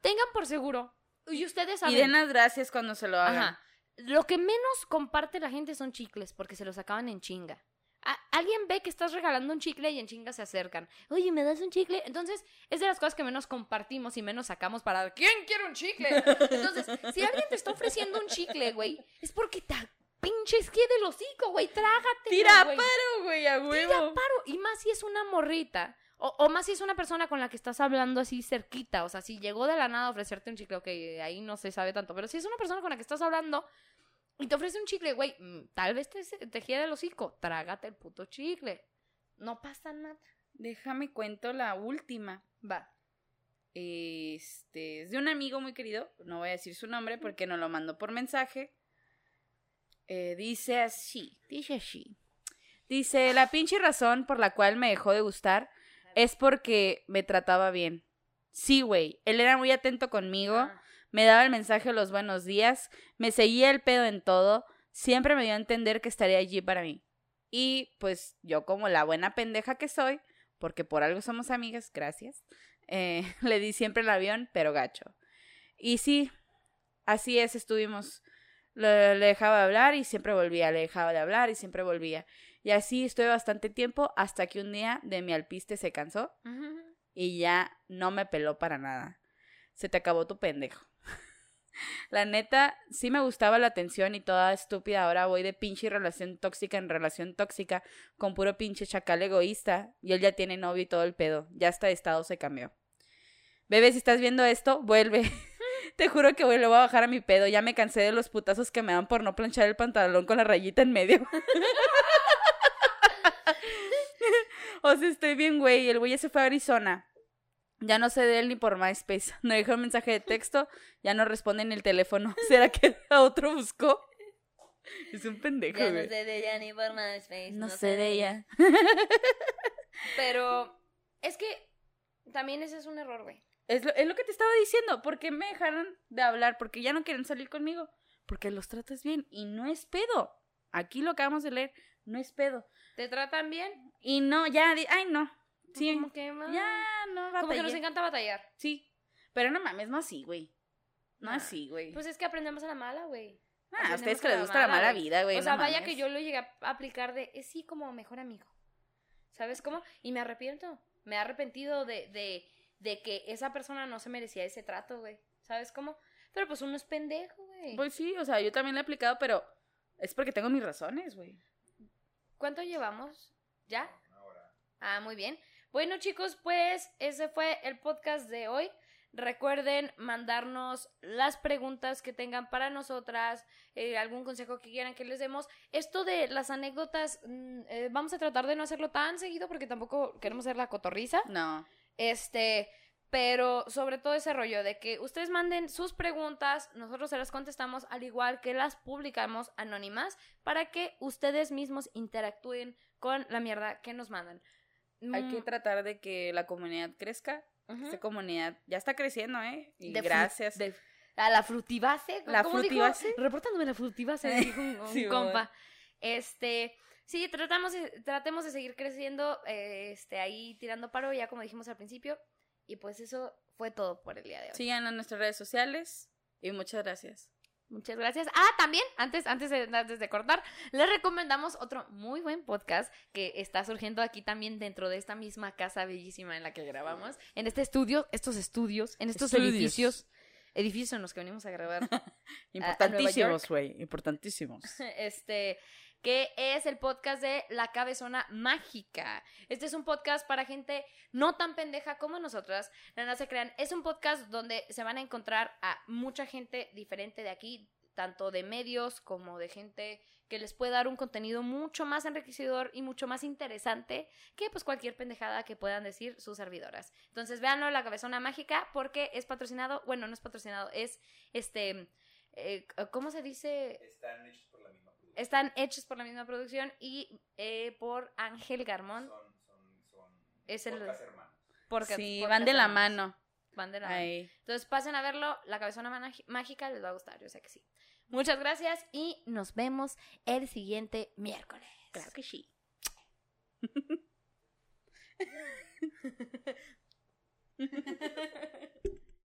Tengan por seguro. Y ustedes saben. Y den las gracias cuando se lo hagan. Ajá. Lo que menos comparte la gente son chicles, porque se los acaban en chinga. Alguien ve que estás regalando un chicle y en chinga se acercan. Oye, ¿me das un chicle? Entonces, es de las cosas que menos compartimos y menos sacamos para ¿quién quiere un chicle? Entonces, si alguien te está ofreciendo un chicle, güey, es porque te pinches que del hocico, güey, trágate. Tira güey. paro, güey, a Tira huevo. paro. Y más si es una morrita. O, o más si es una persona con la que estás hablando así cerquita. O sea, si llegó de la nada a ofrecerte un chicle, ok, ahí no se sabe tanto. Pero si es una persona con la que estás hablando y te ofrece un chicle, güey, mm, tal vez te, te gira el hocico. Trágate el puto chicle. No pasa nada. Déjame cuento la última. Va. Este, es de un amigo muy querido, no voy a decir su nombre porque nos lo mandó por mensaje. Eh, dice así, dice así. Dice, la pinche razón por la cual me dejó de gustar es porque me trataba bien. Sí, güey, él era muy atento conmigo, Ah. Me daba el mensaje de los buenos días, me seguía el pedo en todo, siempre me dio a entender que estaría allí para mí. Y pues yo como la buena pendeja que soy, porque por algo somos amigas, gracias, eh, le di siempre el avión, pero gacho. Y sí, así es, estuvimos. Le, le dejaba de hablar y siempre volvía, le dejaba de hablar y siempre volvía. Y así estuve bastante tiempo hasta que un día de mi alpiste se cansó y ya no me peló para nada. Se te acabó tu pendejo. La neta, sí me gustaba la atención y toda estúpida. Ahora voy de pinche relación tóxica en relación tóxica con puro pinche chacal egoísta. Y él ya tiene novio y todo el pedo. Ya hasta de estado se cambió. Bebé, si estás viendo esto, vuelve. Te juro que voy, le voy a bajar a mi pedo. Ya me cansé de los putazos que me dan por no planchar el pantalón con la rayita en medio. o sea, estoy bien, güey. El güey ya se fue a Arizona. Ya no sé de él ni por MySpace. No dejó un mensaje de texto. Ya no responde en el teléfono. ¿Será que a otro buscó? Es un pendejo, Ya no sé de ella ni por MySpace. No sé de ella. Pero es que también ese es un error, güey. Es lo, es lo que te estaba diciendo. ¿Por qué me dejaron de hablar? Porque ya no quieren salir conmigo. Porque los tratas bien. Y no es pedo. Aquí lo acabamos de leer. No es pedo. ¿Te tratan bien? Y no, ya. Ay, no. Sí. Como que, ah, Ya, no como que nos batallé. encanta batallar. Sí. Pero no mames, no así, güey. No Nah. así, güey. Pues es que aprendemos a la mala, güey. ah, a ustedes que les gusta la mala, vida, güey. O sea, no vaya mames. que yo lo llegué a aplicar de, es sí, como mejor amigo. ¿Sabes cómo? Y me arrepiento. Me he arrepentido de, de, de que esa persona no se merecía ese trato, güey. ¿Sabes cómo? Pero pues uno es pendejo, güey. Pues sí, o sea, yo también lo he aplicado, pero es porque tengo mis razones, güey. ¿Cuánto llevamos? ¿Ya? Una hora. Ah, muy bien. Bueno, chicos, pues ese fue el podcast de hoy. Recuerden mandarnos las preguntas que tengan para nosotras, eh, algún consejo que quieran que les demos. Esto de las anécdotas, mm, eh, vamos a tratar de no hacerlo tan seguido porque tampoco queremos hacer la cotorriza. No. Este, pero sobre todo ese rollo de que ustedes manden sus preguntas, nosotros se las contestamos al igual que las publicamos anónimas para que ustedes mismos interactúen con la mierda que nos mandan. Hay que Mm, tratar de que la comunidad crezca. Esta comunidad ya está creciendo, ¿eh? Y De gracias. de- a la frutibase. ¿La frutibase? Reportándome la frutibase, dijo un, un Sí, compa. Este, sí, tratamos de- tratemos de seguir creciendo, eh, este, ahí tirando paro, ya como dijimos al principio. Y pues eso fue todo por el día de hoy. Sigan en nuestras redes sociales y muchas gracias. Muchas gracias. Ah, también, antes, antes, de, antes de cortar, les recomendamos otro muy buen podcast que está surgiendo aquí también dentro de esta misma casa bellísima en la que grabamos. En este estudio, estos estudios, en estos Estudios. edificios, edificios en los que venimos a grabar. Importantísimos, güey. Importantísimos. este, que es el podcast de La Cabezona Mágica. Este es un podcast para gente no tan pendeja como nosotras. No, no se crean. Es un podcast donde se van a encontrar a mucha gente diferente de aquí, tanto de medios como de gente que les puede dar un contenido mucho más enriquecedor y mucho más interesante que pues cualquier pendejada que puedan decir sus servidoras. Entonces véanlo, La Cabezona Mágica, porque es patrocinado, bueno, no es patrocinado, es este, eh, ¿cómo se dice? Están por la misma producción. Están hechos por la misma producción y eh, por Ángel Garmón. Son, son, son Es el- hermanos. Porque, sí, van de la mano. Van de la mano. Entonces pasen a verlo, La Cabezona Mágica les va a gustar, yo sé que sí. Muchas gracias y nos vemos el siguiente miércoles. Claro que sí.